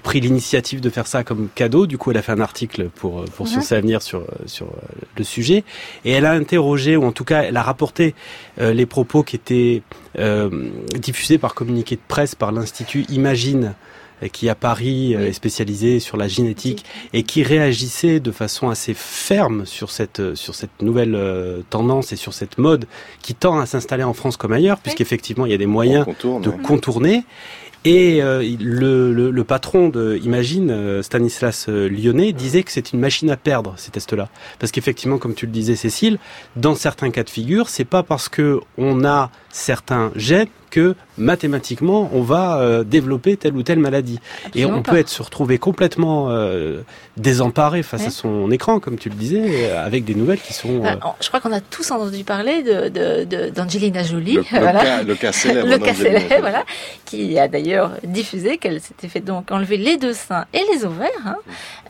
pris l'initiative de faire ça comme cadeau. Du coup, elle a fait un article pour pour Sciences et Avenir sur sur le sujet, et elle a interrogé, ou en tout cas, elle a rapporté les propos qui étaient diffusés par communiqué de presse par l'Institut Imagine qui à Paris est spécialisé sur la génétique et qui réagissait de façon assez ferme sur cette sur cette nouvelle tendance et sur cette mode qui tend à s'installer en France comme ailleurs, puisqu'effectivement il y a des moyens de contourner. Et euh, le, le, le, patron de Imagine, euh, Stanislas euh, Lyonnais, disait que c'est une machine à perdre ces tests-là, parce qu'effectivement, comme tu le disais, Cécile, dans certains cas de figure, c'est pas parce que on a certains gènes que mathématiquement on va euh, développer telle ou telle maladie. Absolument et on pas. peut être se retrouver complètement euh, désemparé face ouais. à son écran, comme tu le disais, avec des nouvelles qui sont. Euh... je crois qu'on a tous entendu parler de d'Angelina de, de, Jolie, le, voilà. le, cas célèbre, le cas célèbre, voilà, qui a d'ailleurs diffusé qu'elle s'était fait donc enlever les deux seins et les ovaires, hein,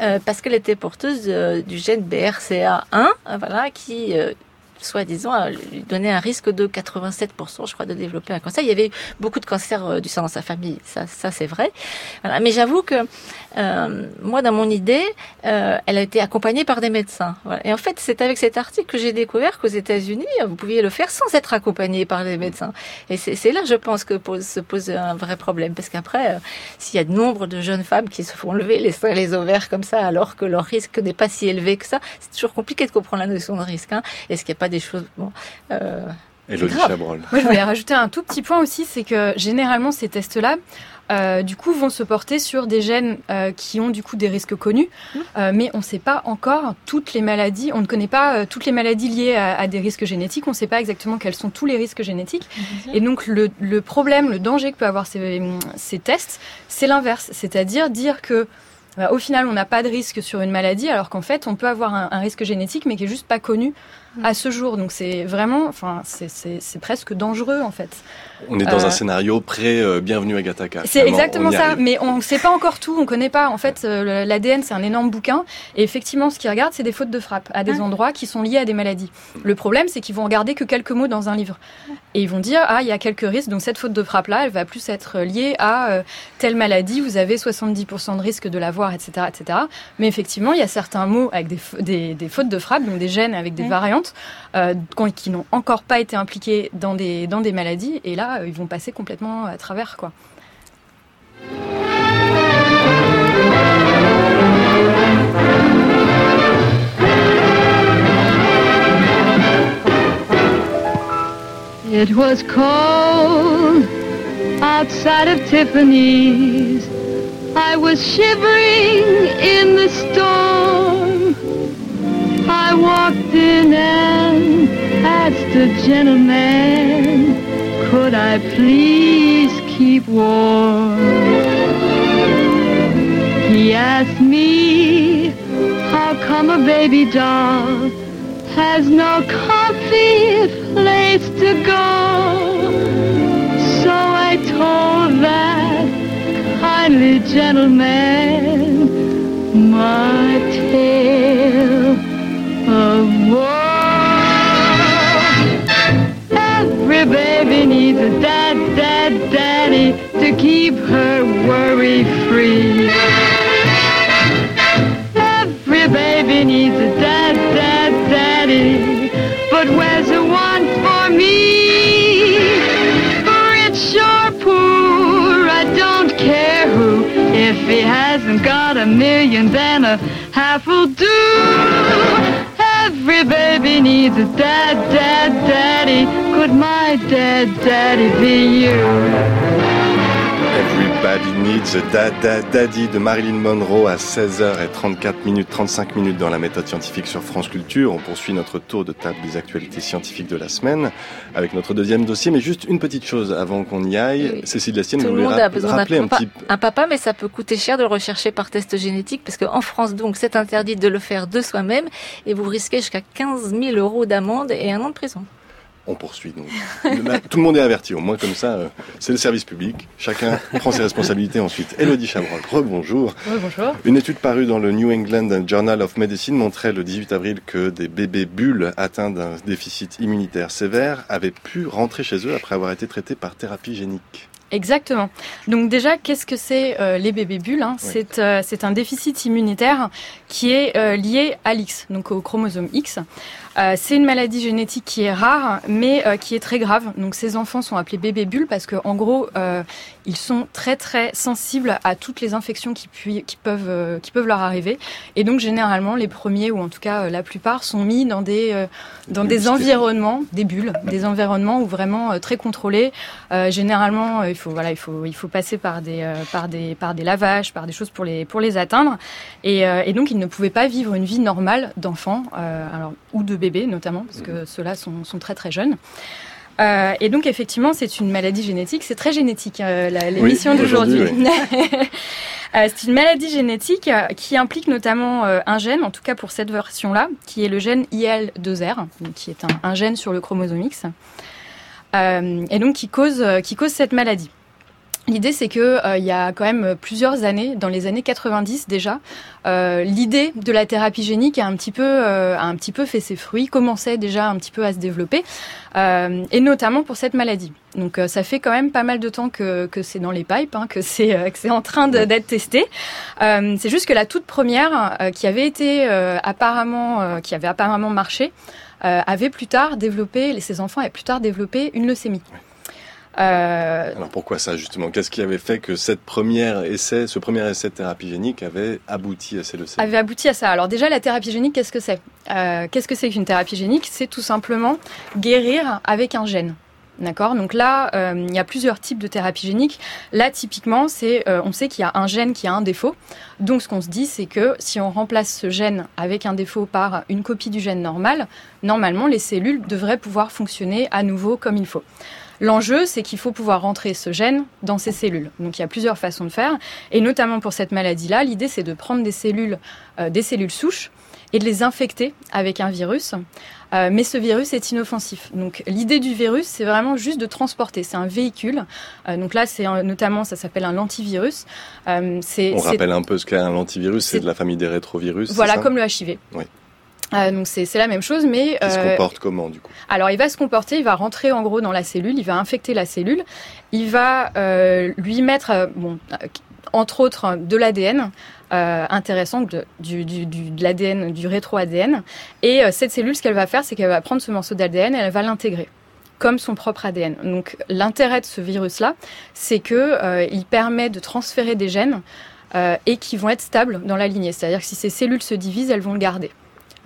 euh, parce qu'elle était porteuse du gène BRCA1, voilà, qui soi-disant, lui donnait un risque de 87%, je crois, de développer un cancer. Il y avait beaucoup de cancers du sang dans sa famille, ça, ça c'est vrai. Voilà. Mais j'avoue que euh, moi, dans mon idée, euh, elle a été accompagnée par des médecins. Voilà. Et en fait, c'est avec cet article que j'ai découvert qu'aux États-Unis, vous pouviez le faire sans être accompagné par des médecins. Et c'est là, je pense, que pose, se pose un vrai problème, parce qu'après, euh, s'il y a de nombre de jeunes femmes qui se font lever les seins, les ovaires comme ça, alors que leur risque n'est pas si élevé que ça, c'est toujours compliqué de comprendre la notion de risque. Hein. Est-ce qu'il n'y a pas des choses bon, euh, Elodie Chabrol. Moi, je voulais rajouter un tout petit point aussi, c'est que généralement ces tests-là, euh, du coup, vont se porter sur des gènes euh, qui ont du coup des risques connus, euh, mais on ne sait pas encore toutes les maladies. On ne connaît pas toutes les maladies liées à, à des risques génétiques. On ne sait pas exactement quels sont tous les risques génétiques. Mmh. Et donc, le, le, problème, le danger que peut avoir ces, ces tests, c'est l'inverse, c'est-à-dire dire que bah, au final, on n'a pas de risque sur une maladie, alors qu'en fait, on peut avoir un, un, risque génétique, mais qui est juste pas connu à ce jour. Donc c'est vraiment, enfin, c'est presque dangereux en fait. On est dans euh, un scénario pré euh, Bienvenue à Gattaca. C'est exactement ça, arrive. mais on ne sait pas encore tout, on connaît pas. En fait, euh, l'ADN c'est un énorme bouquin, et effectivement, ce qu'ils regardent, c'est des fautes de frappe à des ah. endroits qui sont liés à des maladies. Le problème, c'est qu'ils vont regarder que quelques mots dans un livre, et ils vont dire ah il y a quelques risques, donc cette faute de frappe là, elle va plus être liée à euh, telle maladie, vous avez 70% de risque de l'avoir, etc., etc. Mais effectivement, il y a certains mots avec des, des, des fautes de frappe, donc des gènes avec des variantes euh, qui n'ont encore pas été impliqués dans des, dans des maladies. Et là, ils vont passer complètement à travers. Quoi. It was cold outside of Tiffany's. I was shivering in the storm. I walked in and asked the gentleman, could I please keep warm? He asked me, how come a baby doll has no comfy place to go? So I told that kindly gentleman my tale keep her worry free. Every baby needs a dad, dad, daddy, but where's the one for me? Rich or poor, I don't care who. If he hasn't got a million, then a half will do. Every baby needs a dad, dad, daddy. Could my dad, daddy be you? Needs a Dad, Dad, Daddy de Marilyn Monroe à 16h34 minutes 35 minutes dans la méthode scientifique sur France Culture. On poursuit notre tour de table des actualités scientifiques de la semaine avec notre deuxième dossier. Mais juste une petite chose avant qu'on y aille. Oui. Cécile Lastienne, vous voulez ra rappeler un, petit... un papa, mais ça peut coûter cher de le rechercher par test génétique parce qu'en France, donc, c'est interdit de le faire de soi-même et vous risquez jusqu'à 15 000 euros d'amende et un an de prison. On poursuit. Donc. Tout le monde est averti, au moins comme ça, euh, c'est le service public. Chacun prend ses responsabilités ensuite. Elodie Chabrol, rebonjour. Bonjour. Une étude parue dans le New England Journal of Medicine montrait le 18 avril que des bébés bulles atteints d'un déficit immunitaire sévère avaient pu rentrer chez eux après avoir été traités par thérapie génique. Exactement. Donc déjà, qu'est-ce que c'est euh, les bébés bulles hein? C'est euh, c'est un déficit immunitaire qui est lié à l'X, donc au chromosome X. Euh, c'est une maladie génétique qui est rare, mais euh, qui est très grave. Donc ces enfants sont appelés bébés bulles parce que en gros, euh, ils sont très très sensibles à toutes les infections qui, qui peuvent qui peuvent leur arriver. Et donc généralement, les premiers ou en tout cas la plupart sont mis dans des dans des environnements, des bulles, des environnements où vraiment très contrôlés. généralement, il faut voilà, il faut il faut passer par des par des par des lavages, par des choses pour les pour les atteindre. Et, et donc ils ne pouvaient pas vivre une vie normale d'enfant, alors ou de notamment, parce que ceux-là sont, très très jeunes. Euh, et donc effectivement, c'est une maladie génétique. C'est très génétique euh, l'émission d'aujourd'hui. Euh, c'est une maladie génétique qui implique notamment un gène, en tout cas pour cette version-là, qui est le gène IL2R, qui est un, gène sur le chromosome X, et donc qui cause qui cause cette maladie. L'idée, c'est que il y a quand même plusieurs années, dans les années 90 déjà, euh, l'idée de la thérapie génique a un petit peu, euh, a un petit peu fait ses fruits, commençait déjà un petit peu à se développer, euh, et notamment pour cette maladie. Donc ça fait quand même pas mal de temps que, que c'est dans les pipes, hein, que c'est que c'est en train d'être testé. c'est juste que la toute première, qui avait été apparemment, qui avait apparemment marché, avait plus tard développé, ces enfants avaient plus tard développé une leucémie. Euh... Alors pourquoi ça justement? Qu'est-ce qui avait fait que cette première essai, ce premier essai de thérapie génique avait abouti à ces leucémies Avait abouti à ça. Alors déjà la thérapie génique, qu'est-ce que c'est? Euh, Qu'est-ce que c'est qu'une thérapie génique? C'est tout simplement guérir avec un gène. D'accord? Donc là, euh, il y a plusieurs types de thérapie génique. Là, typiquement, c'est, euh, on sait qu'il y a un gène qui a un défaut. Donc, ce qu'on se dit, c'est que si on remplace ce gène avec un défaut par une copie du gène normal, normalement, les cellules devraient pouvoir fonctionner à nouveau comme il faut. L'enjeu, c'est qu'il faut pouvoir rentrer ce gène dans ces cellules. Donc il y a plusieurs façons de faire, et notamment pour cette maladie-là, l'idée c'est de prendre des cellules, euh, des cellules souches et de les infecter avec un virus. Euh, mais ce virus est inoffensif. Donc l'idée du virus, c'est vraiment juste de transporter. C'est un véhicule. Euh, donc là, c'est notamment, ça s'appelle un lentivirus. Euh, On rappelle un peu ce qu'est un lentivirus. C'est de la famille des rétrovirus. Voilà, comme le HIV. Oui. Euh, donc c'est la même chose, mais il se euh, comporte comment du coup? Alors il va se comporter, il va rentrer en gros dans la cellule, il va infecter la cellule, il va euh, lui mettre, bon, entre autres, de l'ADN. intéressant de, du, du, du, de l'ADN, du rétro-ADN. Et cette cellule, ce qu'elle va faire, c'est qu'elle va prendre ce morceau d'ADN et elle va l'intégrer comme son propre ADN. Donc l'intérêt de ce virus-là, c'est que il permet de transférer des gènes et qui vont être stables dans la lignée. C'est-à-dire que si ces cellules se divisent, elles vont le garder.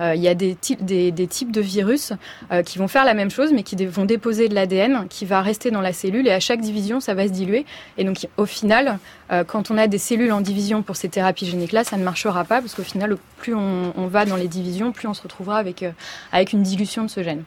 Euh, il y a des types, des, types de virus euh, qui vont faire la même chose, mais qui vont déposer de l'ADN qui va rester dans la cellule et à chaque division, ça va se diluer. Et donc, au final, euh, quand on a des cellules en division pour ces thérapies géniques-là, ça ne marchera pas parce qu'au final, plus on, va dans les divisions, plus on se retrouvera avec, avec une dilution de ce gène.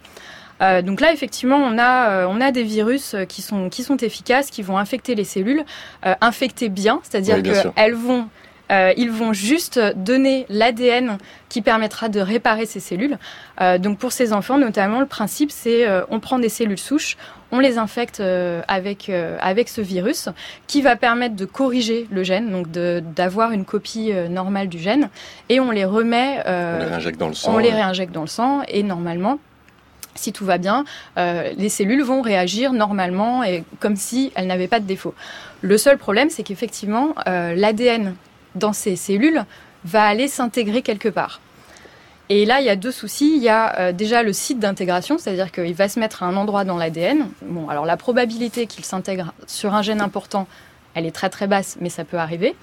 donc là, effectivement, on a, on a des virus qui sont, qui sont efficaces, qui vont infecter les cellules, infecter bien, c'est-à-dire qu'elles vont euh, ils vont juste donner l'ADN qui permettra de réparer ces cellules. Euh, donc pour ces enfants, notamment, le principe, c'est euh, on prend des cellules souches, on les infecte avec, avec ce virus qui va permettre de corriger le gène, donc d'avoir une copie normale du gène, et on les remet... on les réinjecte dans le sang. On les réinjecte dans le sang, et normalement, si tout va bien, les cellules vont réagir normalement et comme si elles n'avaient pas de défaut. Le seul problème, c'est qu'effectivement, l'ADN dans ces cellules va aller s'intégrer quelque part. Et là, il y a deux soucis. Il y a euh, déjà le site d'intégration, c'est-à-dire qu'il va se mettre à un endroit dans l'ADN. Bon, alors la probabilité qu'il s'intègre sur un gène important, elle est très très basse, mais ça peut arriver.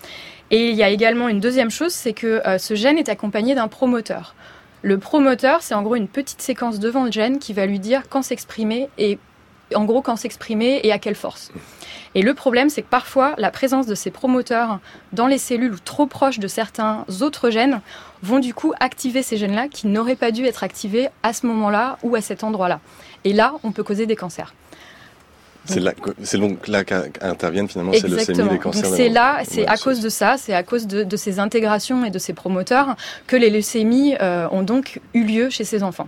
Et il y a également une deuxième chose, c'est que euh, ce gène est accompagné d'un promoteur. Le promoteur, c'est en gros une petite séquence devant le gène qui va lui dire quand s'exprimer et en gros quand s'exprimer et à quelle force. Et le problème, c'est que parfois, la présence de ces promoteurs dans les cellules ou trop proches de certains autres gènes vont du coup activer ces gènes-là qui n'auraient pas dû être activés à ce moment-là ou à cet endroit-là. Et là, on peut causer des cancers. C'est là, donc là qu'interviennent finalement ces leucémies, les cancers. C'est là, c'est à cause de ça, c'est à cause de, ces intégrations et de ces promoteurs que les leucémies euh, ont donc eu lieu chez ces enfants.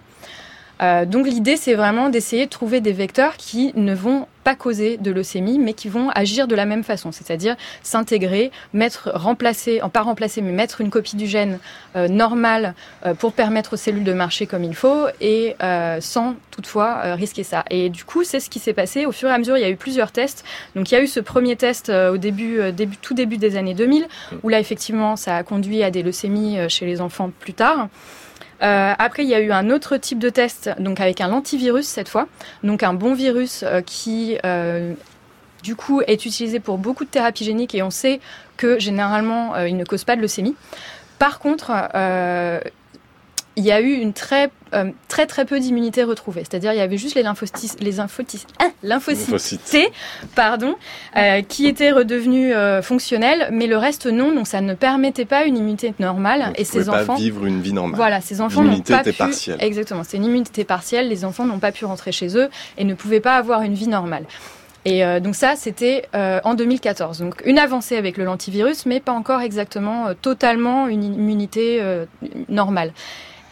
Euh, donc l'idée, c'est vraiment d'essayer de trouver des vecteurs qui ne vont pas causer de leucémie, mais qui vont agir de la même façon, c'est-à-dire s'intégrer, mettre, remplacer, en pas remplacer, mais mettre une copie du gène euh, normale euh, pour permettre aux cellules de marcher comme il faut et euh, sans toutefois euh, risquer ça. Et du coup, c'est ce qui s'est passé. Au fur et à mesure, il y a eu plusieurs tests. Donc il y a eu ce premier test au tout début des années 2000, où là effectivement, ça a conduit à des leucémies chez les enfants plus tard. Euh, après, il y a eu un autre type de test, donc avec un lentivirus cette fois, donc un bon virus euh, qui, euh, du coup, est utilisé pour beaucoup de thérapies géniques et on sait que généralement, il ne cause pas de leucémie. Par contre, il y a eu une très euh, très très peu d'immunité retrouvée. C'est-à-dire il y avait juste les lymphocytes, les lymphocytes, ah, lymphocytes Lymphocytes. T, pardon, euh, qui étaient redevenus euh, fonctionnels, mais le reste non. Donc ça ne permettait pas une immunité normale. Donc, et ces pas enfants, vivre une vie normale. voilà, ces enfants n'ont pas était pu. partielle. Exactement, c'est une immunité partielle. Les enfants n'ont pas pu rentrer chez eux et ne pouvaient pas avoir une vie normale. Et euh, donc ça, c'était euh, en 2014. Donc une avancée avec le lentivirus, mais pas encore exactement euh, totalement une immunité normale.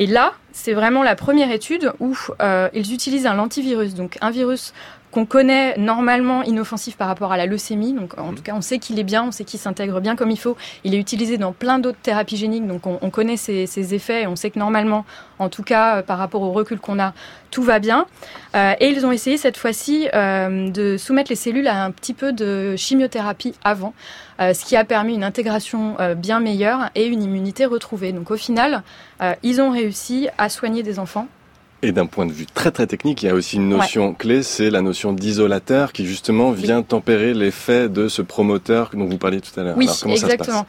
Et là, c'est vraiment la première étude où euh, ils utilisent un lentivirus, donc un virus qu'on connaît normalement inoffensif par rapport à la leucémie. Donc, en tout cas, on sait qu'il est bien, on sait qu'il s'intègre bien comme il faut. Il est utilisé dans plein d'autres thérapies géniques, donc on, on connaît ses, ses effets et on sait que normalement, en tout cas, euh, par rapport au recul qu'on a, tout va bien. Euh, et ils ont essayé cette fois-ci euh, de soumettre les cellules à un petit peu de chimiothérapie avant, euh, ce qui a permis une intégration bien meilleure et une immunité retrouvée. Donc au final, ils ont réussi à soigner des enfants Et d'un point de vue très très technique, il y a aussi une notion clé, c'est la notion d'isolateur qui justement vient tempérer l'effet de ce promoteur dont vous parliez tout à l'heure. Oui, Alors, exactement.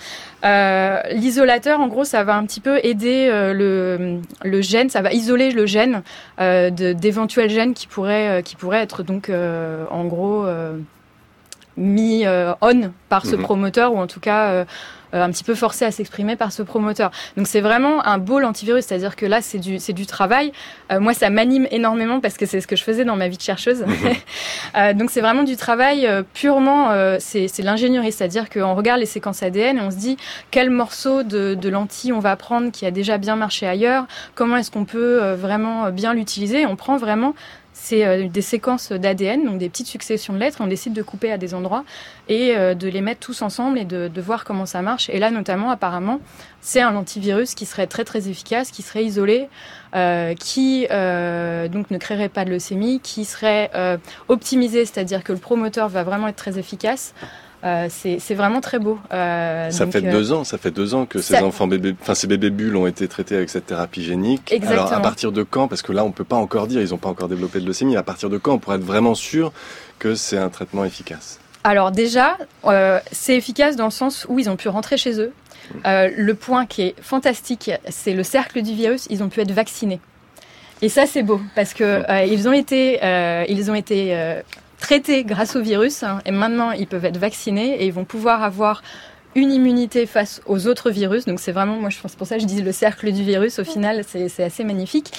Euh, L'isolateur, en gros, ça va un petit peu aider euh, le, le gène, ça va isoler le gène euh, de- d'éventuels gènes qui pourraient, qui pourraient être donc, en gros, mis on par ce Mhm. promoteur ou en tout cas un petit peu forcé à s'exprimer par ce promoteur. Donc c'est vraiment un beau antivirus, c'est-à-dire que là c'est du c'est du travail. Euh, moi ça m'anime énormément parce que c'est ce que je faisais dans ma vie de chercheuse. Euh, donc c'est vraiment du travail euh, purement euh, c'est c'est l'ingénierie, c'est-à-dire qu'on regarde les séquences ADN et on se dit quel morceau de, de lentille on va prendre qui a déjà bien marché ailleurs, comment est-ce qu'on peut euh, vraiment bien l'utiliser. On prend vraiment c'est euh, des séquences d'ADN, donc des petites successions de lettres. On décide de couper à des endroits et euh, de les mettre tous ensemble et de, voir comment ça marche. Et là, notamment, apparemment, c'est un antivirus qui serait très très efficace, qui serait isolé, euh, qui donc ne créerait pas de leucémie, qui serait optimisé, c'est-à-dire que le promoteur va vraiment être très efficace. Euh, c'est vraiment très beau. Euh, Ça donc, fait euh, deux ans, ça fait deux ans que ça- ces enfants bébés, enfin ces bébés bulles ont été traités avec cette thérapie génique. Exactement. Alors à partir de quand? Parce que là on peut pas encore dire, ils n'ont pas encore développé de leucémie. À partir de quand on pourrait être vraiment sûr que c'est un traitement efficace? Alors déjà, euh, c'est efficace dans le sens où ils ont pu rentrer chez eux. Euh, le point qui est fantastique, c'est le cercle du virus. Ils ont pu être vaccinés. Et ça, c'est beau parce que euh, ils ont été, ils ont été traités grâce au virus hein, et maintenant ils peuvent être vaccinés et ils vont pouvoir avoir une immunité face aux autres virus. Donc c'est vraiment, moi je pense pour ça que je dis le cercle du virus. Au final, c'est assez magnifique.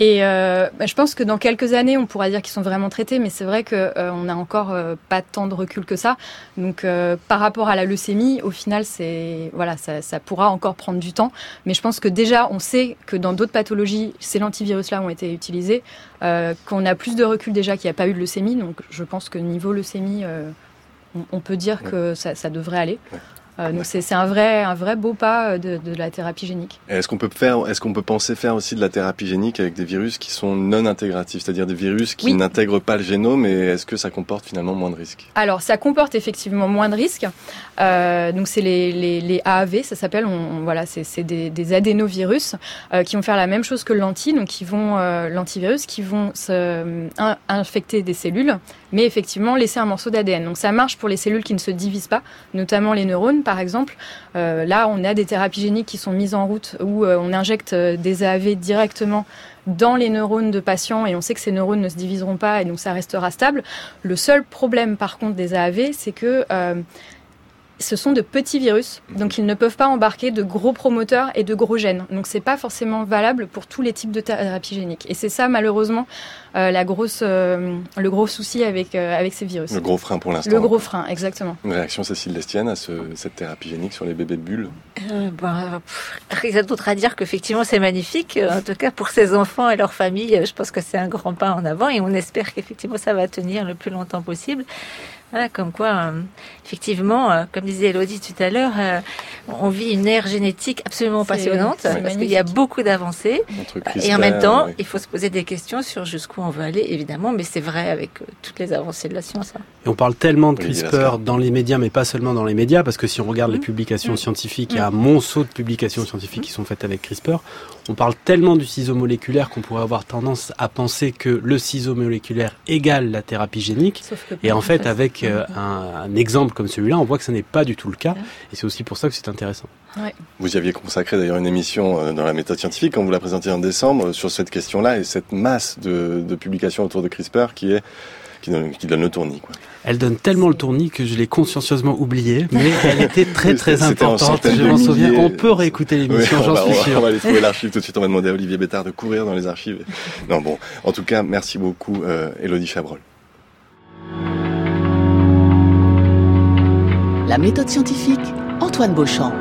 Et euh, bah, je pense que dans quelques années, on pourra dire qu'ils sont vraiment traités, mais c'est vrai que euh, n'a encore euh, pas tant de recul que ça. Donc euh, par rapport à la leucémie, au final, c'est voilà, ça, ça pourra encore prendre du temps. Mais je pense que déjà, on sait que dans d'autres pathologies, ces antivirus-là ont été utilisés, qu'on a plus de recul déjà qu'il n'y a pas eu de leucémie. Donc je pense que niveau leucémie, on, on peut dire que ça, ça devrait aller. Euh, donc c'est un vrai, un vrai beau pas euh, de, de la thérapie génique. Est-ce qu'on peut faire, est-ce qu'on peut penser faire aussi de la thérapie génique avec des virus qui sont non intégratifs, c'est-à-dire des virus qui Oui. n'intègrent pas le génome, et est-ce que ça comporte finalement moins de risques? Alors, ça comporte effectivement moins de risques. Euh, donc, c'est les, les, les AAV, ça s'appelle. On, on- voilà, c'est des, des adénovirus euh, qui vont faire la même chose que le lenti, donc qui vont l'antivirus, qui vont se, in- infecter des cellules, mais effectivement laisser un morceau d'ADN. Donc, ça marche pour les cellules qui ne se divisent pas, notamment les neurones, par exemple. Euh, là, on a des thérapies géniques qui sont mises en route où euh, on injecte euh, des AAV directement dans les neurones de patients et on sait que ces neurones ne se diviseront pas et donc ça restera stable. Le seul problème par contre des AAV, c'est que ce sont de petits virus, donc ils ne peuvent pas embarquer de gros promoteurs et de gros gènes. Donc c'est pas forcément valable pour tous les types de thérapie génique. Et c'est ça malheureusement euh, la grosse, euh, le gros souci avec, euh, avec ces virus. Le gros frein pour l'instant. Le gros frein, exactement. Une réaction Cécile Destienne à ce, cette thérapie génique sur les bébés de bulles? Ben, Rien d'autre à dire qu'effectivement c'est magnifique. En tout cas pour ces enfants et leurs familles, je pense que c'est un grand pas en avant et on espère qu'effectivement ça va tenir le plus longtemps possible. Voilà, comme quoi, euh, effectivement, euh, comme disait Elodie tout à l'heure, euh, on vit une ère génétique absolument passionnante parce qu'il y a beaucoup d'avancées. Et en même temps, il faut se poser des questions sur jusqu'où on veut aller, évidemment, mais c'est vrai avec toutes les avancées de la science. Hein. Et on parle tellement de CRISPR dans les médias, mais pas seulement dans les médias, parce que si on regarde les mmh. publications mmh. scientifiques, il y a un mmh. monceau de publications scientifiques qui sont faites avec CRISPR. On parle tellement du ciseau moléculaire qu'on pourrait avoir tendance à penser que le ciseau moléculaire égale la thérapie génique. Et en fait, avec euh, un, exemple comme celui-là, on voit que ce n'est pas du tout le cas. Et c'est aussi pour ça que c'est intéressant. Vous y aviez consacré d'ailleurs une émission euh, dans la méthode scientifique quand vous la présentiez en décembre sur cette question-là et cette masse de, de publications autour de CRISPR qui est qui donne, le tournis. Quoi. Elle donne tellement le tournis que je l'ai consciencieusement oublié, mais elle était très très importante. Je m'en souviens. On peut réécouter l'émission, j'en suis sûr. On va aller trouver l'archive tout de suite. On va demander à Olivier Bétard de courir dans les archives. Non bon, en tout cas, merci beaucoup, euh, Elodie Chabrol. La méthode scientifique, Antoine Beauchamp.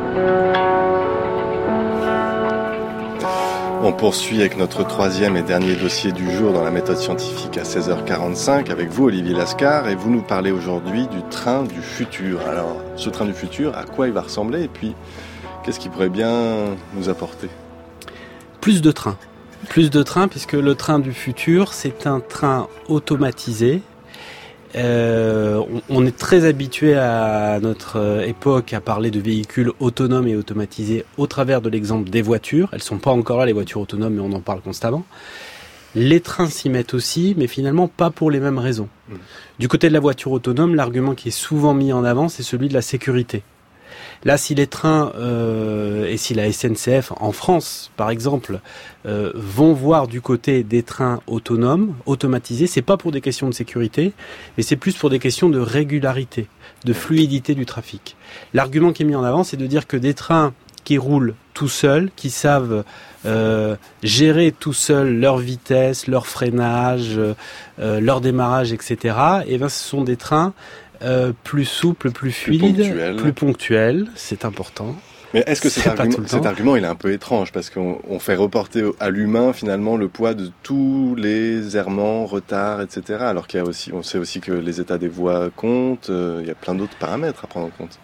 On poursuit avec notre troisième et dernier dossier du jour dans la méthode scientifique à 16h45 avec vous Olivier Lascar et vous nous parlez aujourd'hui du train du futur. Alors ce train du futur, à quoi il va ressembler et puis qu'est-ce qu'il pourrait bien nous apporter? Plus de trains. Plus de trains puisque le train du futur c'est un train automatisé euh, on, est très habitué à notre euh, époque à parler de véhicules autonomes et automatisés au travers de l'exemple des voitures. Elles sont pas encore là les voitures autonomes, mais on en parle constamment. Les trains s'y mettent aussi, mais finalement pas pour les mêmes raisons. Mmh. Du côté de la voiture autonome, l'argument qui est souvent mis en avant, c'est celui de la sécurité. Là, si les trains euh, et si la SNCF en France, par exemple, euh, vont voir du côté des trains autonomes, automatisés, c'est pas pour des questions de sécurité, mais c'est plus pour des questions de régularité, de fluidité du trafic. L'argument qui est mis en avant, c'est de dire que des trains qui roulent tout seuls, qui savent euh, gérer tout seuls leur vitesse, leur freinage, leur démarrage, etc. Et eh ben, ce sont des trains euh, plus souple, plus fluide, plus ponctuel, c'est important. Mais est-ce que cet, argument, il est un peu étrange parce qu'on fait reporter à l'humain finalement le poids de tous les errements, retards, etc. Alors qu'il y a aussi, on sait aussi que les états des voies comptent. Euh, il y a plein d'autres paramètres à prendre en compte.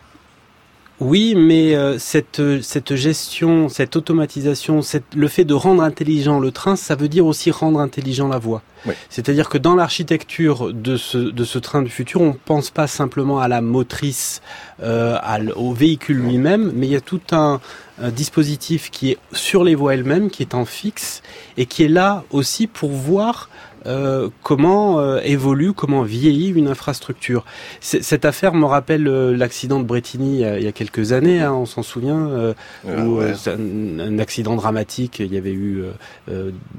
Oui, mais euh, cette, cette gestion, cette automatisation, cette, le fait de rendre intelligent le train, ça veut dire aussi rendre intelligent la voie. C'est-à-dire que dans l'architecture de ce, de ce train du futur, on ne pense pas simplement à la motrice, euh, au véhicule lui-même, mais il y a tout un, un, dispositif qui est sur les voies elles-mêmes, qui est en fixe, et qui est là aussi pour voir euh, comment euh, évolue, comment vieillit une infrastructure? Cette affaire me rappelle euh, l'accident de Bretigny il y a quelques années, hein, on s'en souvient, où, un, accident dramatique, il y avait eu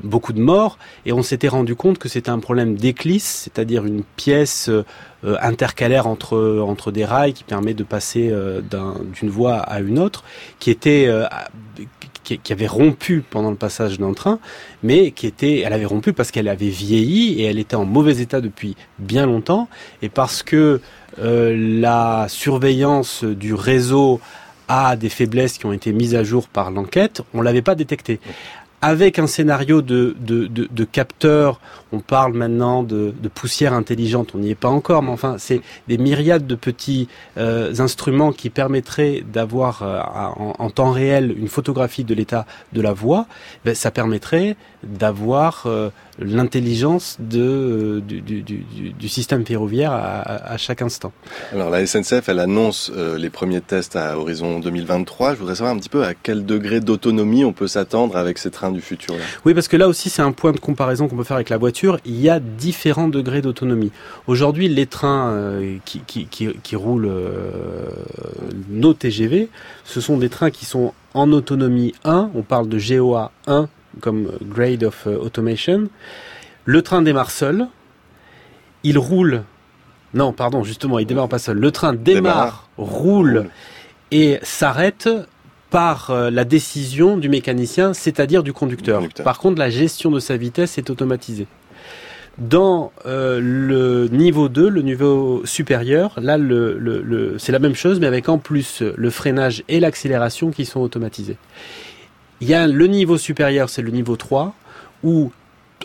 beaucoup de morts, et on s'était rendu compte que c'était un problème d'éclisse, c'est-à-dire une pièce intercalaire entre entre des rails qui permet de passer d'une voie à une autre, qui était qui, avait rompu pendant le passage d'un train, mais qui était, elle avait rompu parce qu'elle avait vieilli et elle était en mauvais état depuis bien longtemps, et parce que euh, la surveillance du réseau a des faiblesses qui ont été mises à jour par l'enquête, on l'avait pas détecté avec un scénario de, de, de, de capteurs, on parle maintenant de, de poussière intelligente, on n'y est pas encore, mais enfin c'est des myriades de petits euh, instruments qui permettraient d'avoir euh, en, temps réel une photographie de l'état de la voie, ben, ça permettrait d'avoir euh, l'intelligence de, euh, du, du, du, du, système ferroviaire à, à, chaque instant. Alors la SNCF, elle annonce euh, les premiers tests à horizon 2023. Je voudrais savoir un petit peu à quel degré d'autonomie on peut s'attendre avec ces trains du futur. Là. Oui, parce que là aussi, c'est un point de comparaison qu'on peut faire avec la voiture. Il y a différents degrés d'autonomie. Aujourd'hui, les trains euh, qui, qui, qui, qui, roulent euh, nos TGV, ce sont des trains qui sont en autonomie 1. On parle de GOA 1 comme grade of automation. Le train démarre seul. Il roule Non, pardon, justement, il démarre pas seul. Le train démarre, roule et s'arrête par euh, la décision du mécanicien, c'est-à-dire du conducteur. Par contre, la gestion de sa vitesse est automatisée. Dans euh, le niveau 2, le niveau supérieur, là, le, c'est la même chose, mais avec en plus le freinage et l'accélération qui sont automatisés. Il y a le niveau supérieur, c'est le niveau 3, où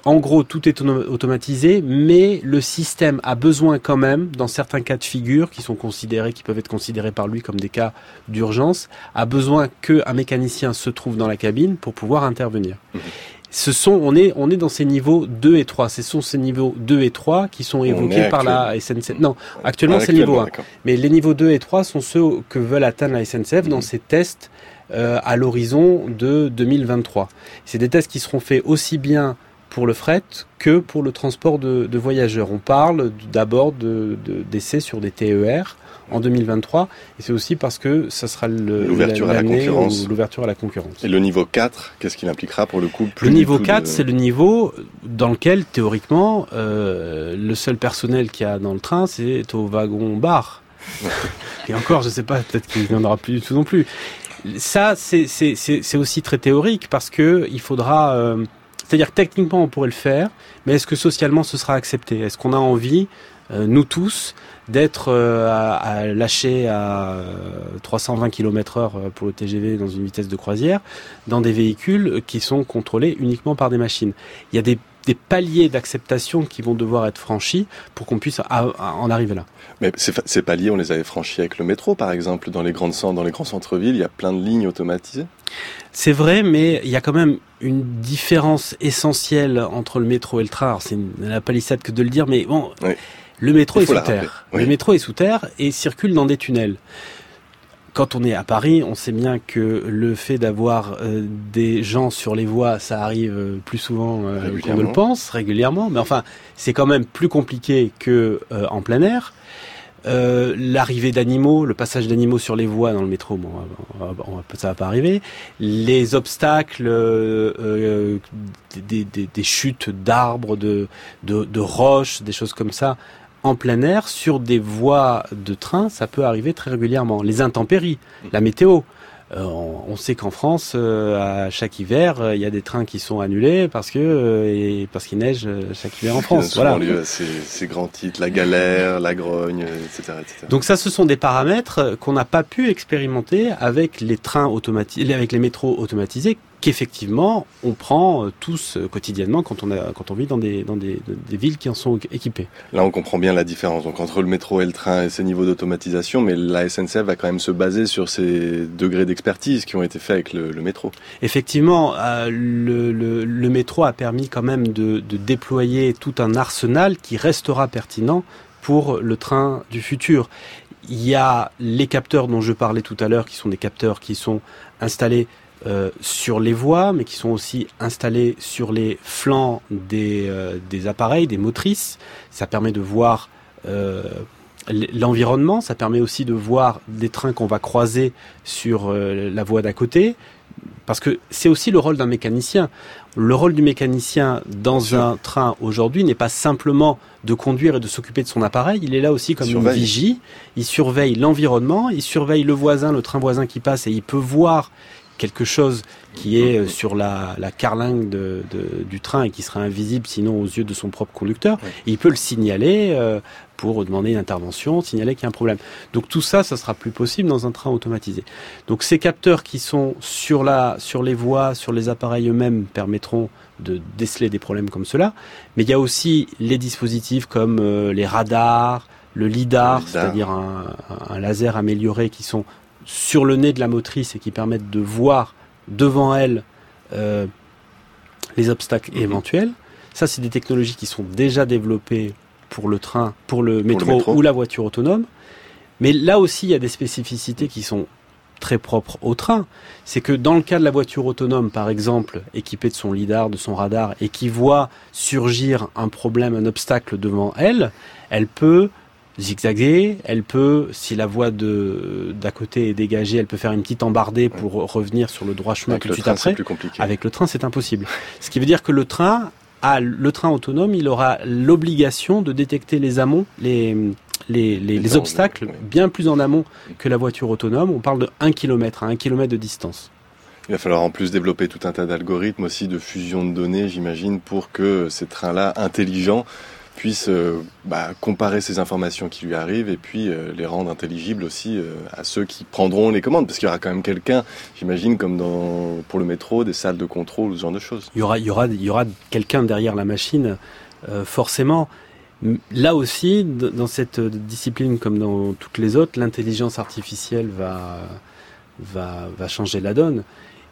en gros, tout est automatisé, mais le système a besoin quand même, dans certains cas de figure qui sont considérés, qui peuvent être considérés par lui comme des cas d'urgence, a besoin qu'un mécanicien se trouve dans la cabine pour pouvoir intervenir. Mhm. Ce sont, on est, on est dans ces niveaux 2 et 3. Ce sont ces niveaux 2 et 3 qui sont évoqués par la SNCF. Non, actuellement c'est niveau 1. Mais les niveaux 2 et 3 sont ceux que veulent atteindre la SNCF dans ses mhm. tests à l'horizon de 2023. C'est des tests qui seront faits aussi bien pour le fret que pour le transport de, voyageurs. On parle d'abord d'essais de, sur des TER en 2023 et c'est aussi parce que ça sera l'ouverture à la concurrence. L'ouverture à la concurrence. Et le niveau 4, qu'est-ce qu'il impliquera pour le coup Le niveau 4, c'est le niveau dans lequel théoriquement euh, le seul personnel qu'il y a dans le train, c'est au wagon bar. et encore, je sais pas, peut-être qu'il n'y en aura plus du tout non plus. Ça, c'est aussi très théorique parce que il faudra euh, c'est-à-dire que techniquement, on pourrait le faire, mais est-ce que socialement, ce sera accepté? Est-ce qu'on a envie, euh, nous tous, d'être euh, à, lâcher à 320 km heure euh, pour le TGV dans une vitesse de croisière, dans des véhicules qui sont contrôlés uniquement par des machines? Il y a des des paliers d'acceptation qui vont devoir être franchis pour qu'on puisse en arriver là. Mais ces, paliers, on les avait franchis avec le métro, par exemple, dans les grandes dans les grands centres-villes, il y a plein de lignes automatisées. C'est vrai, mais il y a quand même une différence essentielle entre le métro et le train. C'est la palissade que de le dire, mais bon, le métro est sous terre. Le métro est sous terre et circule dans des tunnels quand on est à Paris, on sait bien que le fait d'avoir euh, des gens sur les voies, ça arrive euh, plus souvent euh, qu'on ne le pense, régulièrement. Mais enfin, c'est quand même plus compliqué que en plein air. L'arrivée d'animaux, le passage d'animaux sur les voies dans le métro, bon, ça va pas arriver. Les obstacles, des, des, chutes d'arbres, de, de, de roches, des choses comme ça, en plein air sur des voies de train, ça peut arriver très régulièrement. Les intempéries, la météo. Euh, on sait qu'en France, euh, à chaque hiver, euh, il y a des trains qui sont annulés parce que parce qu'il neige chaque hiver en France. Voilà. lieu à ces, grands titres, la galère, la grogne, etc., etc. Donc ça, ce sont des paramètres qu'on n'a pas pu expérimenter avec les trains automatisés, avec les métros automatisés qu'effectivement on prend euh, tous euh, quotidiennement quand on, a, quand on vit dans, des, dans des, des, villes qui en sont équipées. Là on comprend bien la différence donc, entre le métro et le train et ses niveaux d'automatisation, mais la SNCF va quand même se baser sur ces degrés d'expertise qui ont été faits avec le, métro. Effectivement, euh, le, le, le, métro a permis quand même de, de déployer tout un arsenal qui restera pertinent pour le train du futur. Il y a les capteurs dont je parlais tout à l'heure, qui sont des capteurs qui sont installés euh, sur les voies, mais qui sont aussi installés sur les flancs des, euh, des appareils, des motrices. Ça permet de voir euh, l'environnement, ça permet aussi de voir des trains qu'on va croiser sur la voie d'à côté, parce que c'est aussi le rôle d'un mécanicien. Le rôle du mécanicien dans un train aujourd'hui n'est pas simplement de conduire et de s'occuper de son appareil, il est là aussi comme une vigie, il surveille l'environnement, il surveille le voisin, le train voisin qui passe et il peut voir quelque chose qui est euh, sur la, la carlingue de, du train et qui sera invisible sinon aux yeux de son propre conducteur, il peut le signaler euh, pour demander une intervention, signaler qu'il y a un problème. Donc tout ça, ça sera plus possible dans un train automatisé. Donc ces capteurs qui sont sur la, sur les voies, sur les appareils eux-mêmes permettront de déceler des problèmes comme cela. Mais il y a aussi les dispositifs comme euh, les radars, le lidar, c'est-à-dire un, un, laser amélioré qui sont sur le nez de la motrice et qui permettent de voir devant elle euh, les obstacles mhm. éventuels. Ça, c'est des technologies qui sont déjà développées pour le train, pour le, métro, ou la voiture autonome. Mais là aussi, il y a des spécificités qui sont très propres au train. C'est que dans le cas de la voiture autonome, par exemple, équipée de son lidar, de son radar, et qui voit surgir un problème, un obstacle devant elle, elle peut zigzaguer, elle peut, si la voie de d'à côté est dégagée, elle peut faire une petite embardée pour revenir sur le droit chemin tout de suite après. Avec le train, c'est impossible. Ce qui veut dire que le train a le train autonome, il aura l'obligation de détecter les amont, les, les, les, obstacles bien plus en amont que la voiture autonome. On parle de 1 km à 1 km de distance. Il va falloir en plus développer tout un tas d'algorithmes aussi de fusion de données, j'imagine, pour que ces trains-là intelligents puissent euh, bah, comparer ces informations qui lui arrivent et puis euh, les rendre intelligibles aussi euh, à ceux qui prendront les commandes, parce qu'il y aura quand même quelqu'un, j'imagine, comme pour le métro, des salles de contrôle ou ce genre de choses. Il y aura, aura, aura quelqu'un derrière la machine, forcément. Là aussi, dans cette discipline comme dans toutes les autres, l'intelligence artificielle va, va, va changer la donne.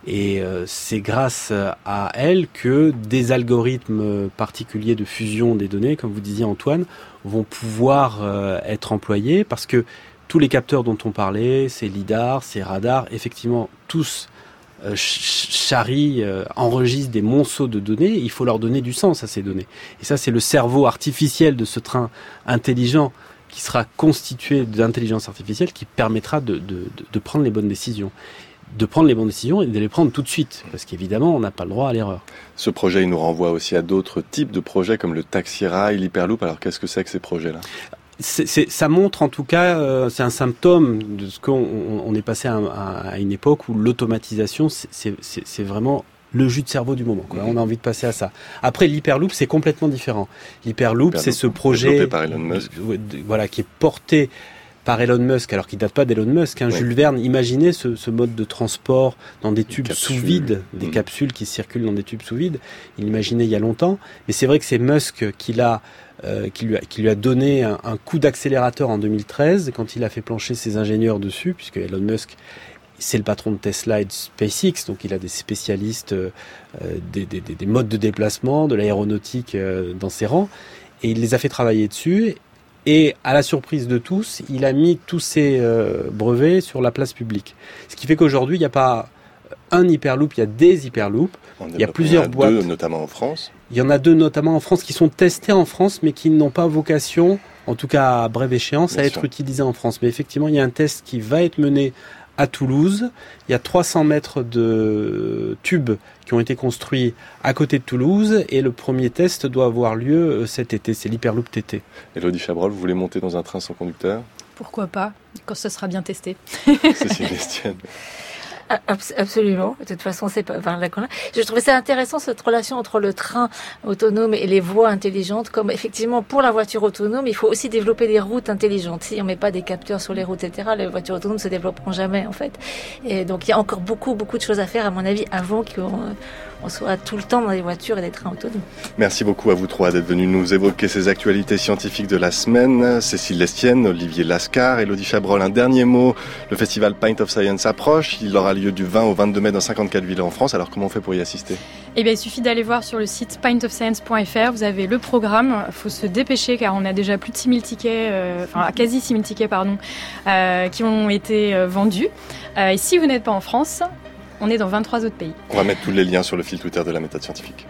Et euh, c'est grâce à elle que des algorithmes particuliers de fusion des données, comme vous disiez Antoine, vont pouvoir euh, être employés parce que tous les capteurs dont on parlait, ces lidars, ces radars, effectivement, tous euh, charrient, enregistrent des monceaux de données. Il faut leur donner du sens à ces données. Et ça, c'est le cerveau artificiel de ce train intelligent qui sera constitué d'intelligence artificielle qui permettra de, de, de prendre les bonnes décisions de prendre les bonnes décisions et de les prendre tout de suite, parce qu'évidemment, on n'a pas le droit à l'erreur. Ce projet, il nous renvoie aussi à d'autres types de projets comme le taxi rail, l'hyperloop. Alors, qu'est-ce que c'est que ces projets-là? Ça montre en tout cas, euh, c'est un symptôme de ce qu'on on est passé à, une époque où l'automatisation, c'est vraiment le jus de cerveau du moment. Quoi. On a envie de passer à ça. Après, l'hyperloop, c'est complètement différent. L'hyperloop, c'est ce projet, par Elon Musk. voilà, qui est porté par Elon Musk, alors qu'il date pas d'Elon Musk. Hein. Jules Verne imaginait ce, mode de transport dans des tubes sous vide, des mm. capsules qui circulent dans des tubes sous vide. Il l'imaginait il y a longtemps. Mais c'est vrai que c'est Musk qui l'a euh, qui, lui a, qui lui a donné un, coup d'accélérateur en 2013 quand il a fait plancher ses ingénieurs dessus, puisque Elon Musk c'est le patron de Tesla et de SpaceX, donc il a des spécialistes euh, des, des, des, modes de déplacement, de l'aéronautique euh, dans ses rangs, et il les a fait travailler dessus. Et à la surprise de tous, il a mis tous ses euh, brevets sur la place publique. Ce qui fait qu'aujourd'hui, il n'y a pas un hyperloop, il y a des hyperloops. Il y a plusieurs boîtes. Deux, notamment en France. Il y en a deux, notamment en France, qui sont testés en France, mais qui n'ont pas vocation, en tout cas à brève échéance, à être utilisés en France. Mais effectivement, il y a un test qui va être mené à Toulouse. Il y a 300 mètres de tubes qui ont été construits à côté de Toulouse et le premier test doit avoir lieu euh, cet été. C'est l'Hyperloop TT. Elodie Chabrol, vous voulez monter dans un train sans conducteur? Pourquoi pas, quand ce sera bien testé. Cécile Estienne. Absolument. De toute façon, c'est pas. Enfin, je trouvais ça intéressant cette relation entre le train autonome et les voies intelligentes. Comme effectivement, pour la voiture autonome, il faut aussi développer des routes intelligentes. Si on met pas des capteurs sur les routes, etc., les voitures autonomes se développeront jamais, en fait. Et donc, il y a encore beaucoup, beaucoup de choses à faire, à mon avis, avant qu'on on soit tout le temps dans les voitures et des trains autonomes. Merci beaucoup à vous trois d'être venus nous évoquer ces actualités scientifiques de la semaine. Cécile Lestienne, Olivier Lascar, Elodie Chabrol. Un dernier mot. Le festival Pint of Science approche. Il aura lieu du 20 au 22 mai dans 54 villes en France. Alors comment on fait pour y assister? Eh bien, il suffit d'aller voir sur le site pintofscience.fr. Vous avez le programme. Il faut se dépêcher car on a déjà plus de 6000 tickets, euh, enfin quasi 6000 tickets, pardon, euh, qui ont été euh, vendus. et si vous n'êtes pas en France, on est dans 23 autres pays. On va mettre tous les liens sur le fil Twitter de la méthode scientifique.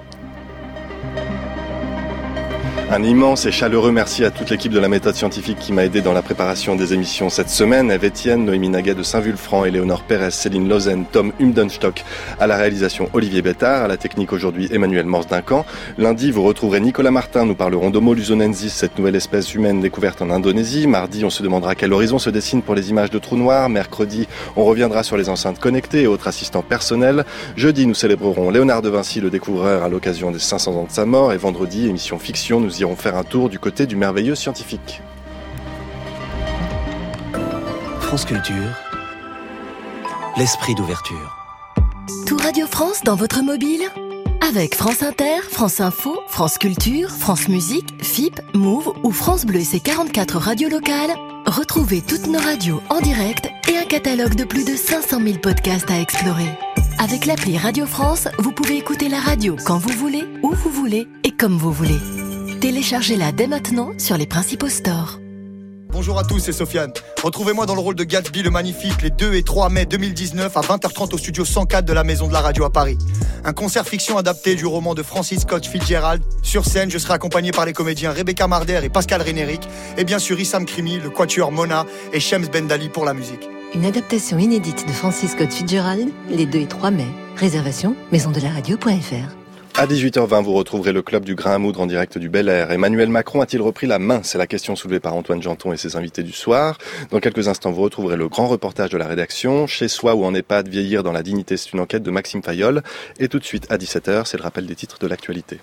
Un immense et chaleureux merci à toute l'équipe de la méthode scientifique qui m'a aidé dans la préparation des émissions cette semaine. Eve Etienne, Noémie Naguet de Saint-Vulfranc, Éléonore Pérez, Céline Lausanne, Tom Humdenstock. À la réalisation, Olivier Bétard. À la technique aujourd'hui, Emmanuel Morse Duncan. Lundi, vous retrouverez Nicolas Martin. Nous parlerons d'Homo luzonensis, cette nouvelle espèce humaine découverte en Indonésie. Mardi, on se demandera quel horizon se dessine pour les images de trous noirs. Mercredi, on reviendra sur les enceintes connectées et autres assistants personnels. Jeudi, nous célébrerons Léonard de Vinci, le découvreur, à l'occasion des 500 ans de sa mort. Et vendredi, émission fiction, nous irons faire un tour du côté du merveilleux scientifique. France Culture, l'esprit d'ouverture. Tout Radio France dans votre mobile avec France Inter, France Info, France Culture, France Musique, FIP, Move ou France Bleu et ses 44 radios locales, retrouvez toutes nos radios en direct et un catalogue de plus de 500 000 podcasts à explorer. Avec l'appli Radio France, vous pouvez écouter la radio quand vous voulez, où vous voulez et comme vous voulez. Téléchargez-la dès maintenant sur les principaux stores. Bonjour à tous, c'est Sofiane. Retrouvez-moi dans le rôle de Gatsby le Magnifique les 2 et 3 mai 2019 à 20h30 au studio 104 de la Maison de la Radio à Paris. Un concert fiction adapté du roman de Francis Scott Fitzgerald. Sur scène, je serai accompagné par les comédiens Rebecca Marder et Pascal Rénéric, et bien sûr Issam Krimi, le quatuor Mona et Shems Bendali pour la musique. Une adaptation inédite de Francis Scott Fitzgerald les 2 et 3 mai. Réservation maisondelaradio.fr À 18h20, vous retrouverez le club du grain à moudre en direct du Bel Air. Emmanuel Macron a-t-il repris la main C'est la question soulevée par Antoine Janton et ses invités du soir. Dans quelques instants, vous retrouverez le grand reportage de la rédaction. Chez soi ou en EHPAD, vieillir dans la dignité, c'est une enquête de Maxime Fayol. Et tout de suite, à 17h, c'est le rappel des titres de l'actualité.